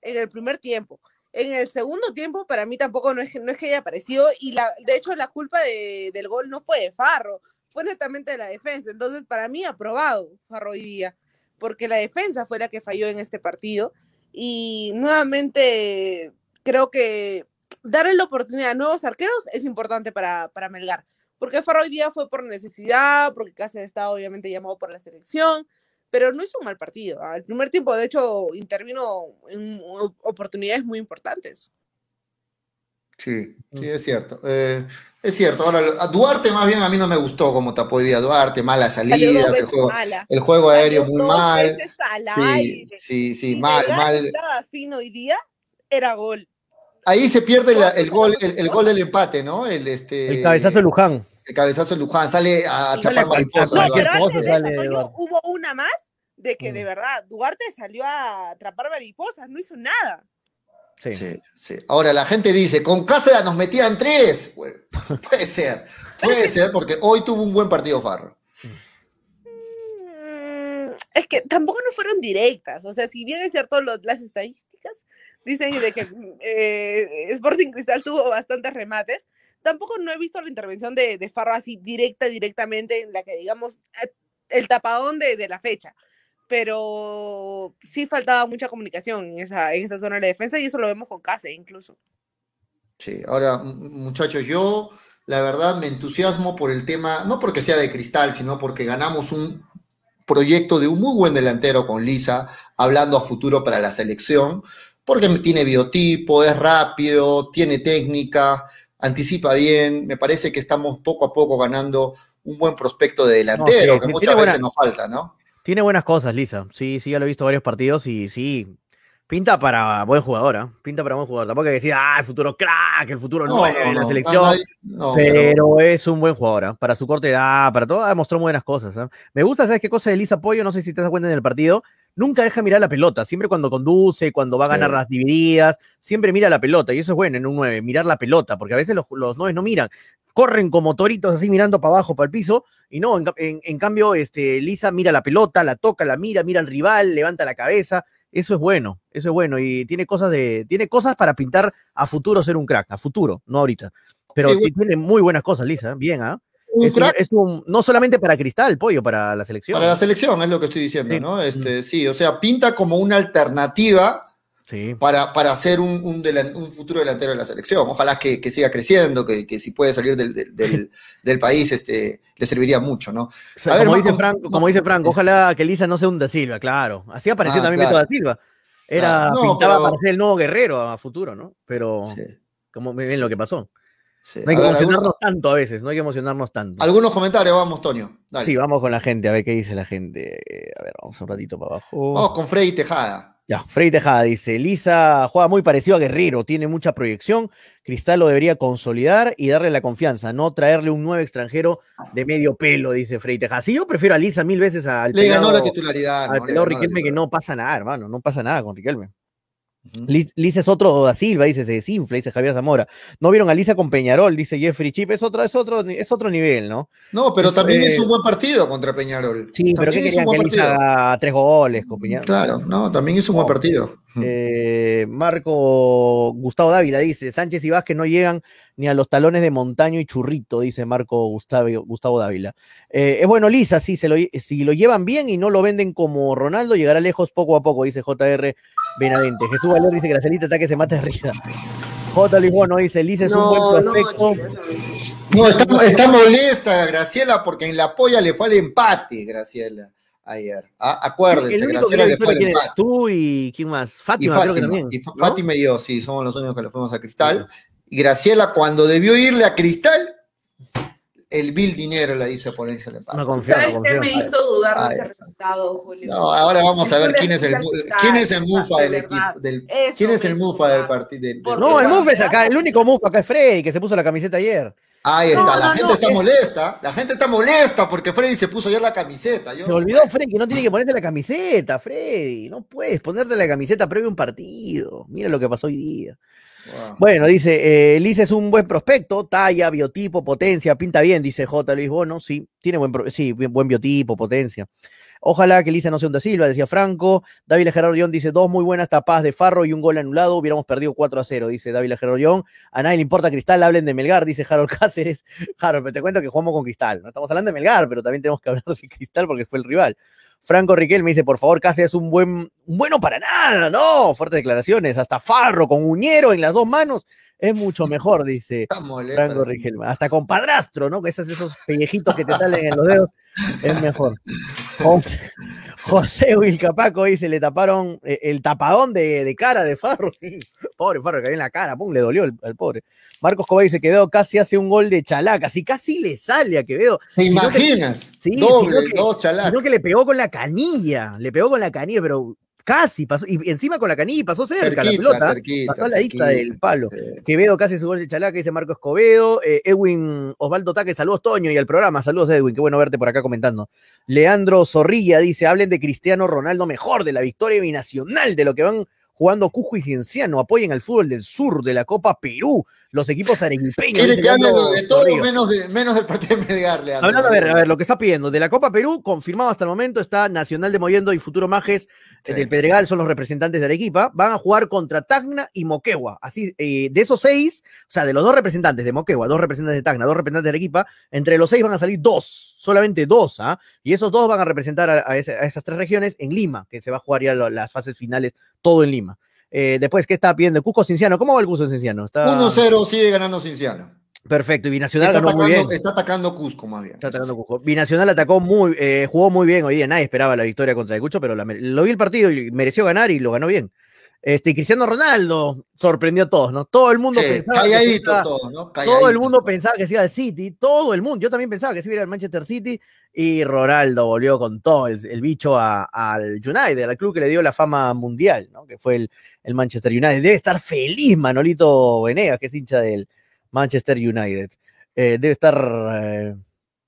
En el primer tiempo. En el segundo tiempo, para mí tampoco no es, que- no es que haya aparecido, y la, de hecho la culpa de- del gol no fue de Farro, fue netamente de la defensa. Entonces, para mí, aprobado Farro hoy día, porque la defensa fue la que falló en este partido. Y nuevamente, creo que darle la oportunidad a nuevos arqueros es importante para, para Melgar. Porque Farro hoy día fue por necesidad, porque Cáceres estaba obviamente llamado por la selección, pero no hizo un mal partido. Al primer tiempo, de hecho, intervino en oportunidades muy importantes. Sí, sí, es cierto. Eh, es cierto. Ahora, a Duarte más bien a mí no me gustó como tapó hoy día Duarte, malas salidas, el juego, mala. el juego aéreo muy mal. Sí, sí, sí, Si mal, mal. estaba fino hoy día, era gol. Ahí se pierde la- el gol, el, el gol del empate, ¿no? El, este, El cabezazo de Luján. el cabezazo de Luján sale a chapar mariposas. No, pero antes de eso, hubo una más de que Mm. de verdad Duarte salió a atrapar mariposas, no hizo nada. Sí. Sí, sí. Ahora la gente dice, con Cáceres nos metían tres. Bueno, puede ser, puede ser, porque hoy tuvo un buen partido Farro. Mm, Es que tampoco no fueron directas, o sea, si bien es cierto los- las estadísticas dicen de que eh, Sporting Cristal tuvo bastantes remates, tampoco no he visto la intervención de, de Farro así directa, directamente, en la que digamos eh, el tapadón de, de la fecha. Pero sí faltaba mucha comunicación en esa, en esa zona de la defensa y eso lo vemos con Case incluso. Sí, ahora, muchachos, yo la verdad me entusiasmo por el tema, no porque sea de cristal, sino porque ganamos un proyecto de un muy buen delantero con Lisa, hablando a futuro para la selección, porque tiene biotipo, es rápido, tiene técnica, anticipa bien, me parece que estamos poco a poco ganando un buen prospecto de delantero, sí, que muchas veces buena- nos falta, ¿no? Tiene buenas cosas, Lisa. Sí, sí, ya lo he visto varios partidos y sí. Pinta para buen jugador, ¿ah? Pinta para buen jugador. Tampoco hay que decir, ah, el futuro crack, el futuro No, en la selección. pero- pero, es un buen jugador, ¿ah? Para su corta edad, para todo, ha demostrado buenas cosas. ¿ah? Me gusta, ¿sabes qué cosa de Lisa Pollo? No sé si te das cuenta en el partido. Nunca deja mirar la pelota. Siempre cuando conduce, cuando va a ganar Sí. las divididas, siempre mira la pelota. Y eso es bueno en un 9, mirar la pelota, porque a veces los, los 9 no miran. Corren como toritos así mirando para abajo, para el piso, y no, en, ca- en- en cambio, este, Lisa mira la pelota, la toca, la mira, mira al rival, levanta la cabeza. Eso es bueno, eso es bueno. Y tiene cosas de, tiene cosas para pintar a futuro ser un crack, a futuro, no ahorita. Pero Sí, tiene muy buenas cosas, Lisa, bien, ¿ah? Un Es un- crack es un- no solamente para Cristal, pollo, para la selección. para la selección, es lo que estoy diciendo, Sí. Mm. ¿no? Este, sí, o sea, pinta como una alternativa Sí. para, para ser un, un, delan- un futuro delantero de la selección. Ojalá que, que siga creciendo, que, que si puede salir del, del, del- del país, este, le serviría mucho, ¿no? O sea, A ver, como, más dice Franco, como dice Franco, ojalá que Lisa no sea un Da Silva, claro. Así apareció Ah, también claro. Beto Da Silva. Era. No, pintaba pero- para ser el nuevo guerrero a futuro, ¿no? Pero Sí, como muy bien lo que pasó. Sí. No hay que ver, emocionarnos algunos, tanto a veces, no hay que emocionarnos tanto. algunos comentarios, vamos, Tonio. Dale. Sí, vamos con la gente, a ver qué dice la gente. A ver, vamos un ratito para abajo. Vamos con Freddy Tejada. Ya, Freddy Tejada dice, Lisa juega muy parecido a Guerrero, tiene mucha proyección, Cristal lo debería consolidar y darle la confianza, no traerle un nuevo extranjero de medio pelo, dice Freddy Tejada. Sí, yo prefiero a Lisa mil veces al Le ganó la titularidad. al ¿no? Pelado la Riquelme que no pasa nada, hermano, no pasa nada con Riquelme. Ujú. Li- Lisa es otro da Silva, dice, se desinfla, dice Javier Zamora. No vieron a Lisa con Peñarol, dice Jeffrey Chip, es otro, es otro, es otro nivel, ¿no? No, pero Es, también eh, hizo un buen partido contra Peñarol. Sí, pero ¿qué querían que Lisa haga tres goles con Peñarol? Claro, no, también hizo un buen partido. Eh, Marco Gustavo Dávila dice, Sánchez y Vázquez no llegan ni a los talones de Montaño y Churrito, dice Marco Gustavo, Gustavo Dávila. Eh, es bueno, Lisa, sí, se lo, si lo llevan bien y no lo venden como Ronaldo, llegará lejos poco a poco, dice JR Benavente. Jesús Valer dice que la salita ataque se mata de risa. J. Luis Bono dice, Lisa es un buen prospecto. No, está, está molesta Graciela porque en la polla le fue al empate, Graciela, ayer. Ah, el único que Graciela le le fue al quién empate. tú y quién más. Y Fátima, creo que Fátima, también. y ¿no? Fátima y yo, sí, somos los únicos que le fuimos a Cristal. Y Graciela, cuando debió irle a Cristal, el vil dinero la hizo ponerse el empate. No confío, no ¿Sabes qué confío. me hizo dudar de ese resultado, Julio? No, ahora vamos a ver quién es el, quién es el mufa del equipo. Del, ¿Quién es el mufa del partido? del- del- Porque No, el la Muf es acá, el único Muf acá es Freddy, que se puso la camiseta ayer. Ahí está, No, la no, gente no, está es- molesta. La gente está molesta porque Freddy se puso ya la camiseta. Yo, Se olvidó Freddy que no tiene que ponerte la camiseta, Freddy. No puedes ponerte la camiseta previo a un partido. Mira lo que pasó hoy día. Bueno, dice, eh, es un buen prospecto, talla, biotipo, potencia, pinta bien, dice J. Luis Bono, sí, tiene buen, sí, buen biotipo, potencia. Ojalá que Lisa no sea un da Silva, decía Franco. David Gerardo León dice, dos muy buenas tapadas de Farro y un gol anulado, hubiéramos perdido 4 a 0, dice David Gerardo León. A nadie le importa Cristal, hablen de Melgar, dice Harold Cáceres. Harold, pero te cuento que jugamos con Cristal, no estamos hablando de Melgar, pero también tenemos que hablar de Cristal porque fue el rival. Franco Riquel me dice, por favor, Cáceres es un buen, un bueno para nada, no, fuertes declaraciones, hasta Farro con Uñero en las dos manos es mucho mejor, dice. Franco Riquelme. Hasta con padrastro, ¿no? Esos, esos pellejitos que te salen en los dedos es mejor. José, José Wilcapaco dice, le taparon eh, el tapadón de, de cara de Farro. Sí. Pobre Farro, que cayó en la cara, pum, le dolió al, pobre. Marcos Cobay dice, Quevedo casi hace un gol de chalaca. Si casi le sale a Quevedo. ¿Te Sino que- imaginas? Sí, Doble, sino que- dos chalacas. Sino que le pegó con la canilla, le pegó con la canilla, pero casi pasó, y encima con la canilla pasó cerca la Cerquita, pelota. cerquita, pasó a la cerquita. del palo. Sí. Quevedo casi su gol de chalaca, dice Marco Escobedo. Eh, Edwin Osvaldo Taque, saludos Toño y al programa. Saludos Edwin, qué bueno verte por acá comentando. Leandro Zorrilla dice, hablen de Cristiano Ronaldo mejor, de la victoria binacional, de lo que van jugando Cusco y Cienciano. Apoyen al fútbol del sur, de la Copa Perú, los equipos arequipeños. Quiere que hable de todo menos, de, menos del partido de Melgar, Leandro. Hablando, a ver, a ver, lo que está pidiendo. De la Copa Perú, confirmado hasta el momento, está Nacional de Mollendo y Futuro Majes Sí. eh, del Pedregal, son los representantes de Arequipa. Van a jugar contra Tacna y Moquegua. Así, eh, de esos seis, o sea, de los dos representantes de Moquegua, dos representantes de Tacna, dos representantes de Arequipa, entre los seis van a salir dos, solamente dos, ¿ah? Y esos dos van a representar a, a ese- a esas tres regiones en Lima, que se va a jugar ya lo- las fases finales, todo en Lima. Eh, después, ¿qué está pidiendo? Cusco Cinciano, ¿cómo va el Cusco Cinciano? Está 1-0 sigue ganando Cinciano. perfecto, y Binacional Está ganó muy bien. atacando, está atacando Cusco más bien. Está atacando Cusco. Binacional atacó muy, eh, jugó muy bien hoy día. Nadie esperaba la victoria contra el Cucho, pero la lo vi el partido y mereció ganar y lo ganó bien. Este, Cristiano Ronaldo sorprendió a todos, ¿no? Todo el mundo Sí, pensaba. que iba- todo, ¿no? todo el mundo pensaba que se iba al City, todo el mundo. Yo también pensaba que se iba a ir al Manchester City y Ronaldo volvió con todo el, el bicho al United, al club que le dio la fama mundial, ¿no? Que fue el, el Manchester United. Debe estar feliz Manolito Venegas, que es hincha del Manchester United. Eh, debe estar. eh,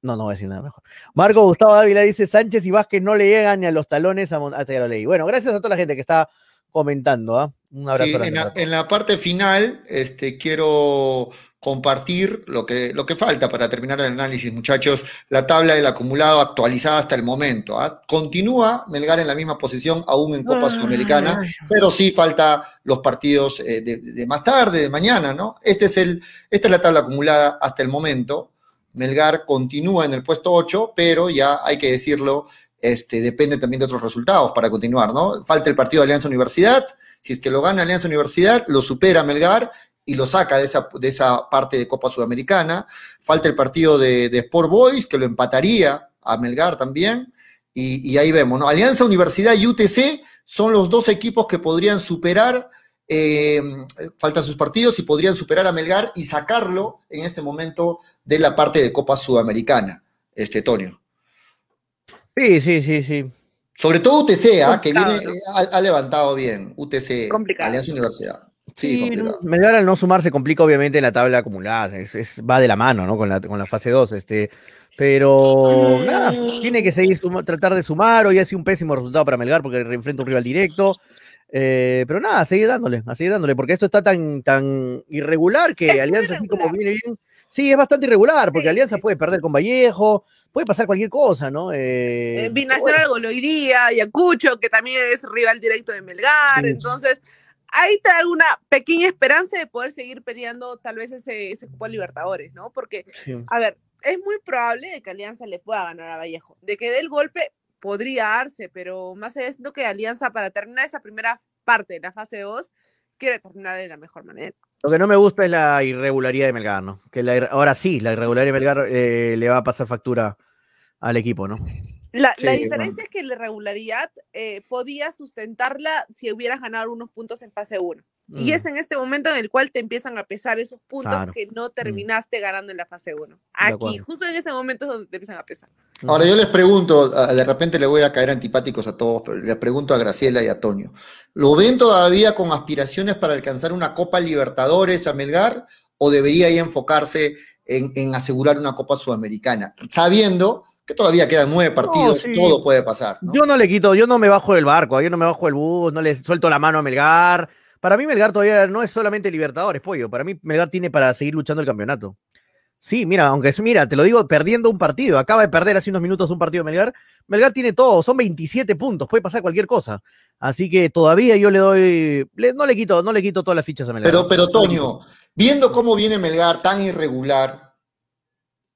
no, no voy a decir nada mejor. Marco Gustavo Dávila dice: Sánchez y Vázquez no le llegan ni a los talones a Mon- ah, ya lo leí. Bueno, gracias a toda la gente que está comentando. ¿ah? Un abrazo. Sí, en, la, en parte final, este, quiero compartir lo que, lo que falta para terminar el análisis, muchachos. La tabla del acumulado actualizada hasta el momento. ¿ah? Continúa Melgar en la misma posición, aún en Copa Sudamericana, pero sí falta los partidos eh, de, de más tarde, de mañana, ¿no? Este es el, esta es la tabla acumulada hasta el momento. Melgar continúa en el puesto 8, pero ya hay que decirlo, este, depende también de otros resultados para continuar, ¿no? Falta el partido de Alianza Universidad. Si es que lo gana Alianza Universidad, lo supera Melgar y lo saca de esa, de esa parte de Copa Sudamericana. Falta el partido de, Sport Boys, que lo empataría a Melgar también. Y, y ahí vemos, ¿no? Alianza Universidad y UTC son los dos equipos que podrían superar, eh, faltan sus partidos y podrían superar a Melgar y sacarlo en este momento de la parte de Copa Sudamericana, este Tonio. Sí, sí, sí, sí. Sobre todo UTC, ¿ah? que viene, eh, ha, ha levantado bien. UTC, Complicado. Alianza Universidad. Sí, Sí, no, Melgar al no sumar se complica obviamente la tabla acumulada, es, es- va de la mano, ¿no? Con la, con la fase 2, este, pero nada, tiene que seguir suma- tratar de sumar, hoy ha sido un pésimo resultado para Melgar porque enfrenta un rival directo, eh, pero nada, a seguir dándole, a seguir dándole, porque esto está tan, tan irregular que Es Alianza así como viene bien, sí, es bastante irregular, porque Sí, Alianza sí. puede perder con Vallejo, puede pasar cualquier cosa, ¿no? Eh, Eh, Binacional gol hoy día, Ayacucho, que también es rival directo de Melgar, Sí. entonces ahí te da una pequeña esperanza de poder seguir peleando tal vez ese, ese cupo Libertadores, ¿no? Porque, a ver, es muy probable de que Alianza le pueda ganar a Vallejo, de que dé el golpe podría darse, pero más allá de que Alianza para terminar esa primera parte de la fase 2 quiere terminar de la mejor manera. Lo que no me gusta es la irregularidad de Melgar, ¿no? Que la ahora sí, la irregularidad de Melgar eh, le va a pasar factura al equipo, ¿no? La, diferencia es que la irregularidad eh, podía sustentarla si hubieras ganado unos puntos en fase 1. Y Mm. es en este momento en el cual te empiezan a pesar esos puntos Claro. Mm. que no terminaste ganando en la fase 1. Aquí, justo en este momento es donde te empiezan a pesar. Ahora yo les pregunto, de repente le voy a caer antipáticos a todos, pero les pregunto a Graciela y a Toño. ¿Lo ven todavía con aspiraciones para alcanzar una Copa Libertadores a Melgar o debería ya enfocarse en, en asegurar una Copa Sudamericana, sabiendo que todavía quedan nueve partidos, sí. todo puede pasar. ¿no? Yo no le quito, yo no me bajo del barco, yo no me bajo del bus, no le suelto la mano a Melgar. Para mí Melgar todavía no es solamente Libertadores, pollo. Para mí Melgar tiene para seguir luchando el campeonato. Sí, mira, aunque es, mira, te lo digo, perdiendo un partido, acaba de perder hace unos minutos un partido Melgar, Melgar tiene todo, son 27 puntos, puede pasar cualquier cosa. Así que todavía yo le doy, le- no le quito, no le quito todas las fichas a Melgar. Pero, pero Toño, viendo cómo viene Melgar tan irregular,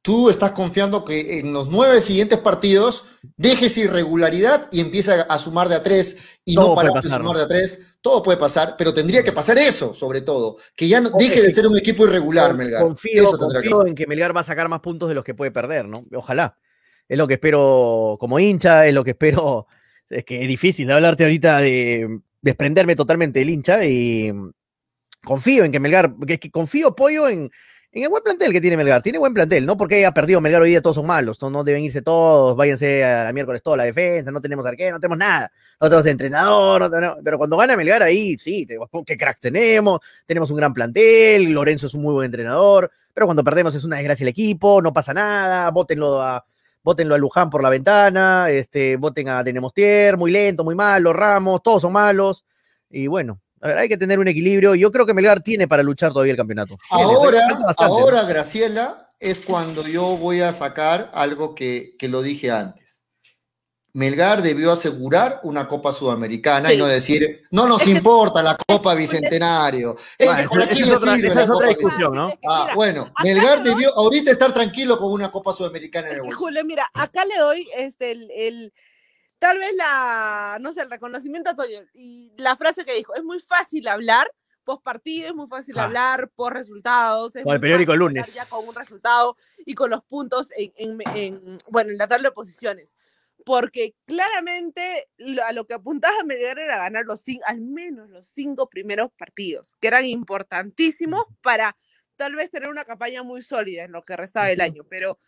tú estás confiando que en los nueve siguientes partidos dejes irregularidad y empieza a sumar de a tres y Todo no parar de sumar de a tres. Todo puede pasar, pero tendría que pasar eso, sobre todo. Que ya no, deje de ser un equipo irregular, Melgar. Confío, Eso que en que Melgar va a sacar más puntos de los que puede perder, ¿no? Ojalá. Es lo que espero como hincha, es lo que espero. Es que es difícil hablarte ahorita de desprenderme totalmente del hincha y confío en que Melgar, que, que confío, pollo, en, en el buen plantel que tiene Melgar. Tiene buen plantel, no porque haya perdido Melgar hoy día todos son malos, no, deben irse todos, váyanse a la miércoles toda la defensa, no tenemos arquero, no tenemos nada, no tenemos entrenador, no tenemos- pero cuando gana Melgar ahí, sí, qué cracks tenemos, tenemos un gran plantel, Lorenzo es un muy buen entrenador, pero cuando perdemos es una desgracia el equipo, no pasa nada, bótenlo a, bótenlo a Luján por la ventana, este, voten a Denemostier, muy lento, muy malo, Ramos, todos son malos, y bueno, a ver, hay que tener un equilibrio, yo creo que Melgar tiene para luchar todavía el campeonato. Ahora, ahora, Graciela, es cuando yo voy a sacar algo que, que lo dije antes. Melgar debió asegurar una Copa Sudamericana y no decir, no nos Es que- importa la Copa Bicentenario. Bueno, ¿para esa- quién esa le es otra- sirve esa la es otra Copa discusión, ¿no? Es que Ah, Melgar debió ahorita estar tranquilo con una Copa Sudamericana en el bolsillo. Julio, mira, acá le doy este el, el- tal vez la, no sé, el reconocimiento a Toño y la frase que dijo, es muy fácil hablar post partido, es muy fácil Ah. hablar por resultados, es Con el periódico lunes. ya con un resultado y con los puntos en, en- en, bueno, en la tabla de posiciones. Porque claramente lo- a lo que apuntaba Melgar era ganar los al menos los cinco primeros partidos, que eran importantísimos para tal vez tener una campaña muy sólida en lo que restaba del año, pero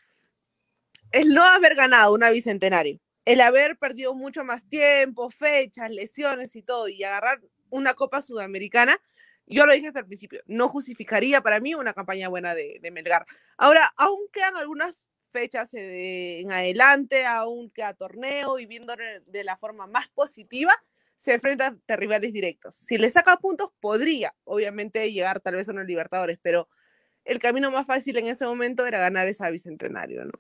el no haber ganado una bicentenario, el haber perdido mucho más tiempo, fechas, lesiones y todo, y agarrar una Copa Sudamericana, yo lo dije hasta el principio, no justificaría para mí una campaña buena de, Melgar. Ahora, aún quedan algunas fechas eh, en adelante, aún queda torneo y viendo de la forma más positiva, se enfrenta ante rivales directos. Si le saca puntos, podría, obviamente, llegar tal vez a unos Libertadores, pero el camino más fácil en ese momento era ganar esa bicentenario, ¿no?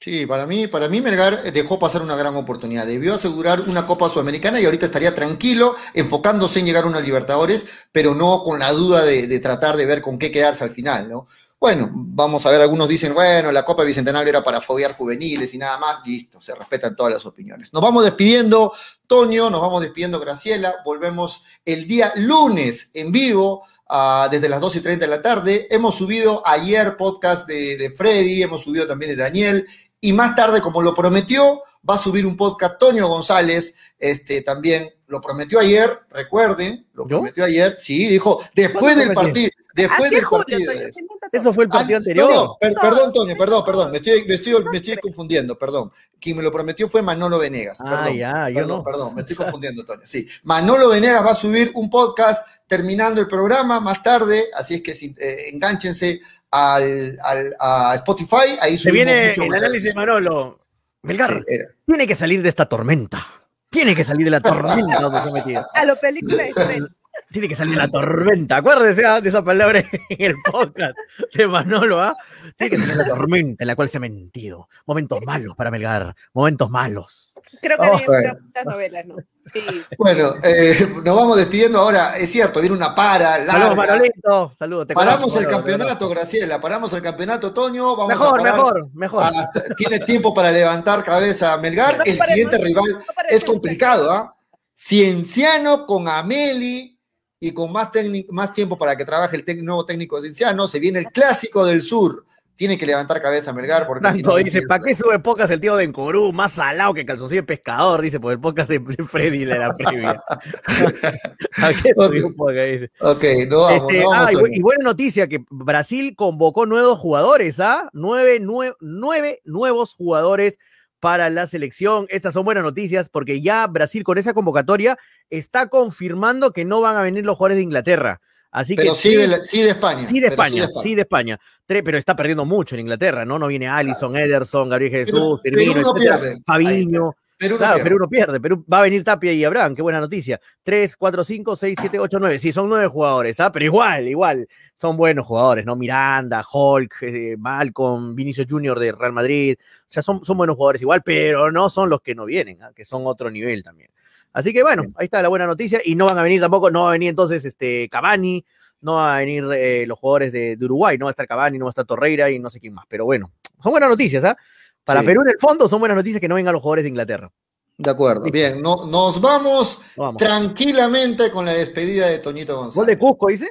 Sí, para mí, para mí Melgar dejó pasar una gran oportunidad. Debió asegurar una Copa Sudamericana y ahorita estaría tranquilo, enfocándose en llegar a una Libertadores, pero no con la duda de, tratar de ver con qué quedarse al final, ¿no? Bueno, vamos a ver, algunos dicen, bueno, la Copa Bicentenario era para foguear juveniles y nada más, listo, se respetan todas las opiniones. Nos vamos despidiendo, Toño, nos vamos despidiendo, Graciela, volvemos el día lunes en vivo ah, desde las 2 y 30 de la tarde. Hemos subido ayer podcast de Freddy, hemos subido también de Daniel, y más tarde, como lo prometió, va a subir un podcast Toño González, este también lo prometió ayer, recuerden, lo ¿Yo? prometió ayer, sí, dijo, después ¿Cuándo del partido, después del Julio, partido. Toño. Eso fue el partido Ah, anterior. No, no, per- perdón, Toño, perdón, perdón, me estoy, me estoy, me estoy confundiendo, perdón. Quien me lo prometió fue Manolo Venegas. Ah, Perdón, ya, yo perdón, no. perdón, me estoy confundiendo, Toño. Sí, Manolo Venegas va a subir un podcast terminando el programa más tarde, así es que eh, enganchense al, al- a Spotify, ahí Se subimos viene mucho el análisis de Manolo. Melgar Sí, tiene que salir de esta tormenta. Tiene que salir de la tormenta donde se ha metido. A lo película de. Tiene que salir de la tormenta. Acuérdese ah, de esa palabra en el podcast de Manolo, ¿ah? Tiene que salir de la tormenta en la cual se ha mentido. Momentos malos para Melgar. Momentos malos. Creo que Oh, muchas novelas, ¿no? Sí. Bueno, eh, nos vamos despidiendo ahora. Es cierto, viene una para Saludos. Manolito. Saludos. te Paramos conozco, el campeonato, Graciela. Paramos el campeonato, Toño. Vamos conozco. a Mejor, parar mejor, mejor. hasta- tiene tiempo para levantar cabeza a Melgar. No El siguiente rival no es complicado, ¿ah? Cienciano con Ameli y con más, más tiempo para que trabaje el nuevo técnico de Cienciano. Se viene el clásico del sur. Tiene que levantar cabeza Melgar porque si Tanto no, dice, ¿para qué sube podcast el tío de Encorú? Más salado que calzoncillo de pescador, dice, por el podcast de Freddy de la previa. ¿A qué podcast? Dice. Ok, no vamos, Este, no vamos, ah, y, buena noticia que Brasil convocó nuevos jugadores, ¿ah? Nueve, nue- nueve nuevos jugadores para la selección. Estas son buenas noticias porque ya Brasil con esa convocatoria está confirmando que no van a venir los jugadores de Inglaterra. Así Pero que sí de, la- sí de España. Sí de pero España, sí de España. Tre- Pero está perdiendo mucho en Inglaterra, ¿no? No viene Allison, Ederson, Gabriel Jesús, Firmino, pierde. Fabiño. Perú no claro, pierde. Perú no pierde. Perú va a venir Tapia y Abraham, qué buena noticia. 3, 4, 5, 6, 7, 8, 9. Sí, son nueve jugadores, ¿ah? Pero igual, igual, son buenos jugadores, ¿no? Miranda, Hulk, eh, Malcolm, Vinicius Junior de Real Madrid. O sea, son, son buenos jugadores igual, pero no son los que no vienen, ¿ah? que son otro nivel también. Así que bueno, ahí está la buena noticia. Y no van a venir tampoco, no va a venir entonces este Cavani, no va a venir eh, los jugadores de, de Uruguay, no va a estar Cavani, no va a estar Torreira y no sé quién más. Pero bueno, son buenas noticias, ¿ah? Para Sí. Perú en el fondo son buenas noticias que no vengan los jugadores de Inglaterra. De acuerdo. Bien, no- nos vamos tranquilamente con la despedida de Toñito Gol González. de Cusco, dice.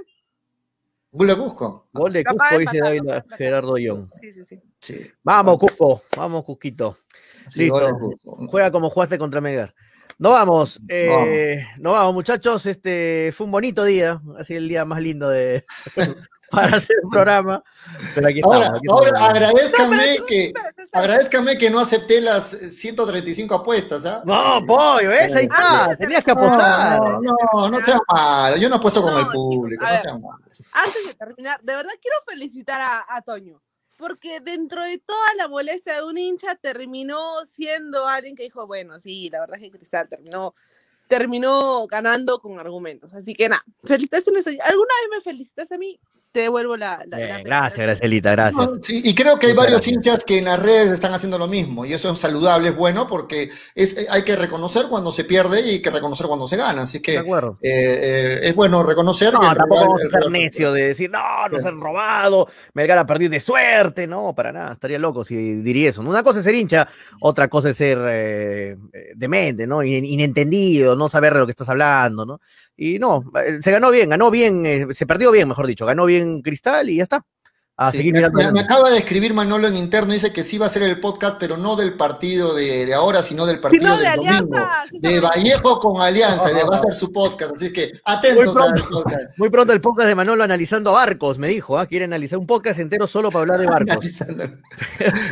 Gol de Cusco. Gol de Cusco, de dice David. Gerardo Young. Sí, sí, sí. Sí. Vamos, Cusco, vamos, Cusquito. Gol Listo. Juega como jugaste contra Melgar. No vamos, eh, no vamos, muchachos. Este fue un bonito día, así el día más lindo de para hacer un programa. Pero aquí estamos. Ahora, aquí ahora estamos. agradezcame que agradezcame que no acepté las 135 apuestas, ¿ah? No, pollo, ¿ves? Ahí está. Tenías que apostar. No, no, no seas malo. Yo no apuesto con el público, no seas malo. Antes de terminar, de verdad quiero felicitar a, a Toño, porque dentro de toda la molestia de un hincha terminó siendo alguien que dijo, bueno, sí, la verdad es que Cristal terminó, terminó ganando con argumentos. Así que nada, felicitaciones. ¿Alguna vez me felicitas a mí? Te devuelvo la... la- Bien, la gracias, Gracielita, gracias. No, sí, y creo que hay varios gracias. hinchas que en las redes están haciendo lo mismo, y eso es saludable, es bueno, porque es, eh, hay que reconocer cuando se pierde y hay que reconocer cuando se gana. Así De que acuerdo. eh, eh, es bueno reconocer No, que tampoco rival- vamos a ser necios de decir, no, nos han robado, Melgar a perdido de suerte. No, para nada, estaría loco si diría eso. Una cosa es ser hincha, otra cosa es ser eh, demente, ¿no? In- Inentendido, no saber de lo que estás hablando, ¿no? Y no, eh, se ganó bien, ganó bien, eh, se perdió bien, mejor dicho, ganó bien Cristal y ya está. A Sí, seguir me, mirando. me- acaba de escribir Manolo en interno, dice que sí va a ser el podcast, pero no del partido de, de ahora, sino del partido Sino de del Alianza, domingo. sí, De. Vallejo con Alianza, va a ser su podcast, así que atentos Muy al pronto. podcast. Muy pronto el podcast de Manolo analizando barcos, me dijo, ¿ah? quiere analizar un podcast entero solo para hablar de barcos.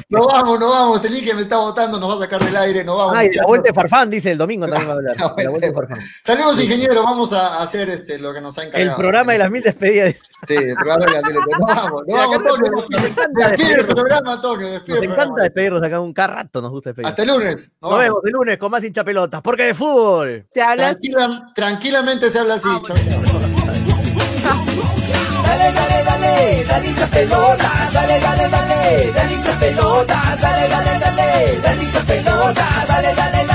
No vamos, no vamos, el que me está votando, nos va a sacar del aire, no vamos. Ay, de la vuelta de Farfán, dice el domingo también va a hablar. La de vuelta de de Farfán. Saludos, ingeniero, vamos a hacer este, lo que nos ha encargado. El programa de las mil despedidas. Sí, el programa de las mil No vamos, no vamos, Antonio. nos Despide, encanta el despedirnos. programa, Antonio, despide Nos el encanta programa. despedirnos acá un cada rato, nos gusta despedir. Hasta el lunes. Nos vemos el lunes con más hincha pelotas, porque de fútbol. Se habla así. Tranquilamente se habla así. Ah, chao. Dale, dale, dale, dale hincha pelota, dale, dale, dale, dale hincha pelota, dale, dale, dale, dale hincha pelota, dale, dale, dale.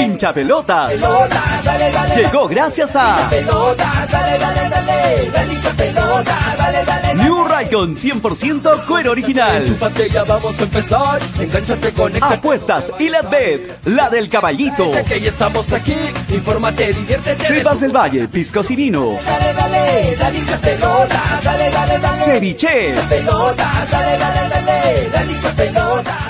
Hincha pelotas. Pelota, dale, dale, Llegó gracias a New Raycon 100% cuero original. Ya vamos a empezar. Engánchate. Apuestas y la bet, la del caballito. Que estamos aquí. Infórmate, diviértete. Sebas del Valle, piscos y vino. Dale, dale, dale dale, dale, dale. Dale, dale, dale, dale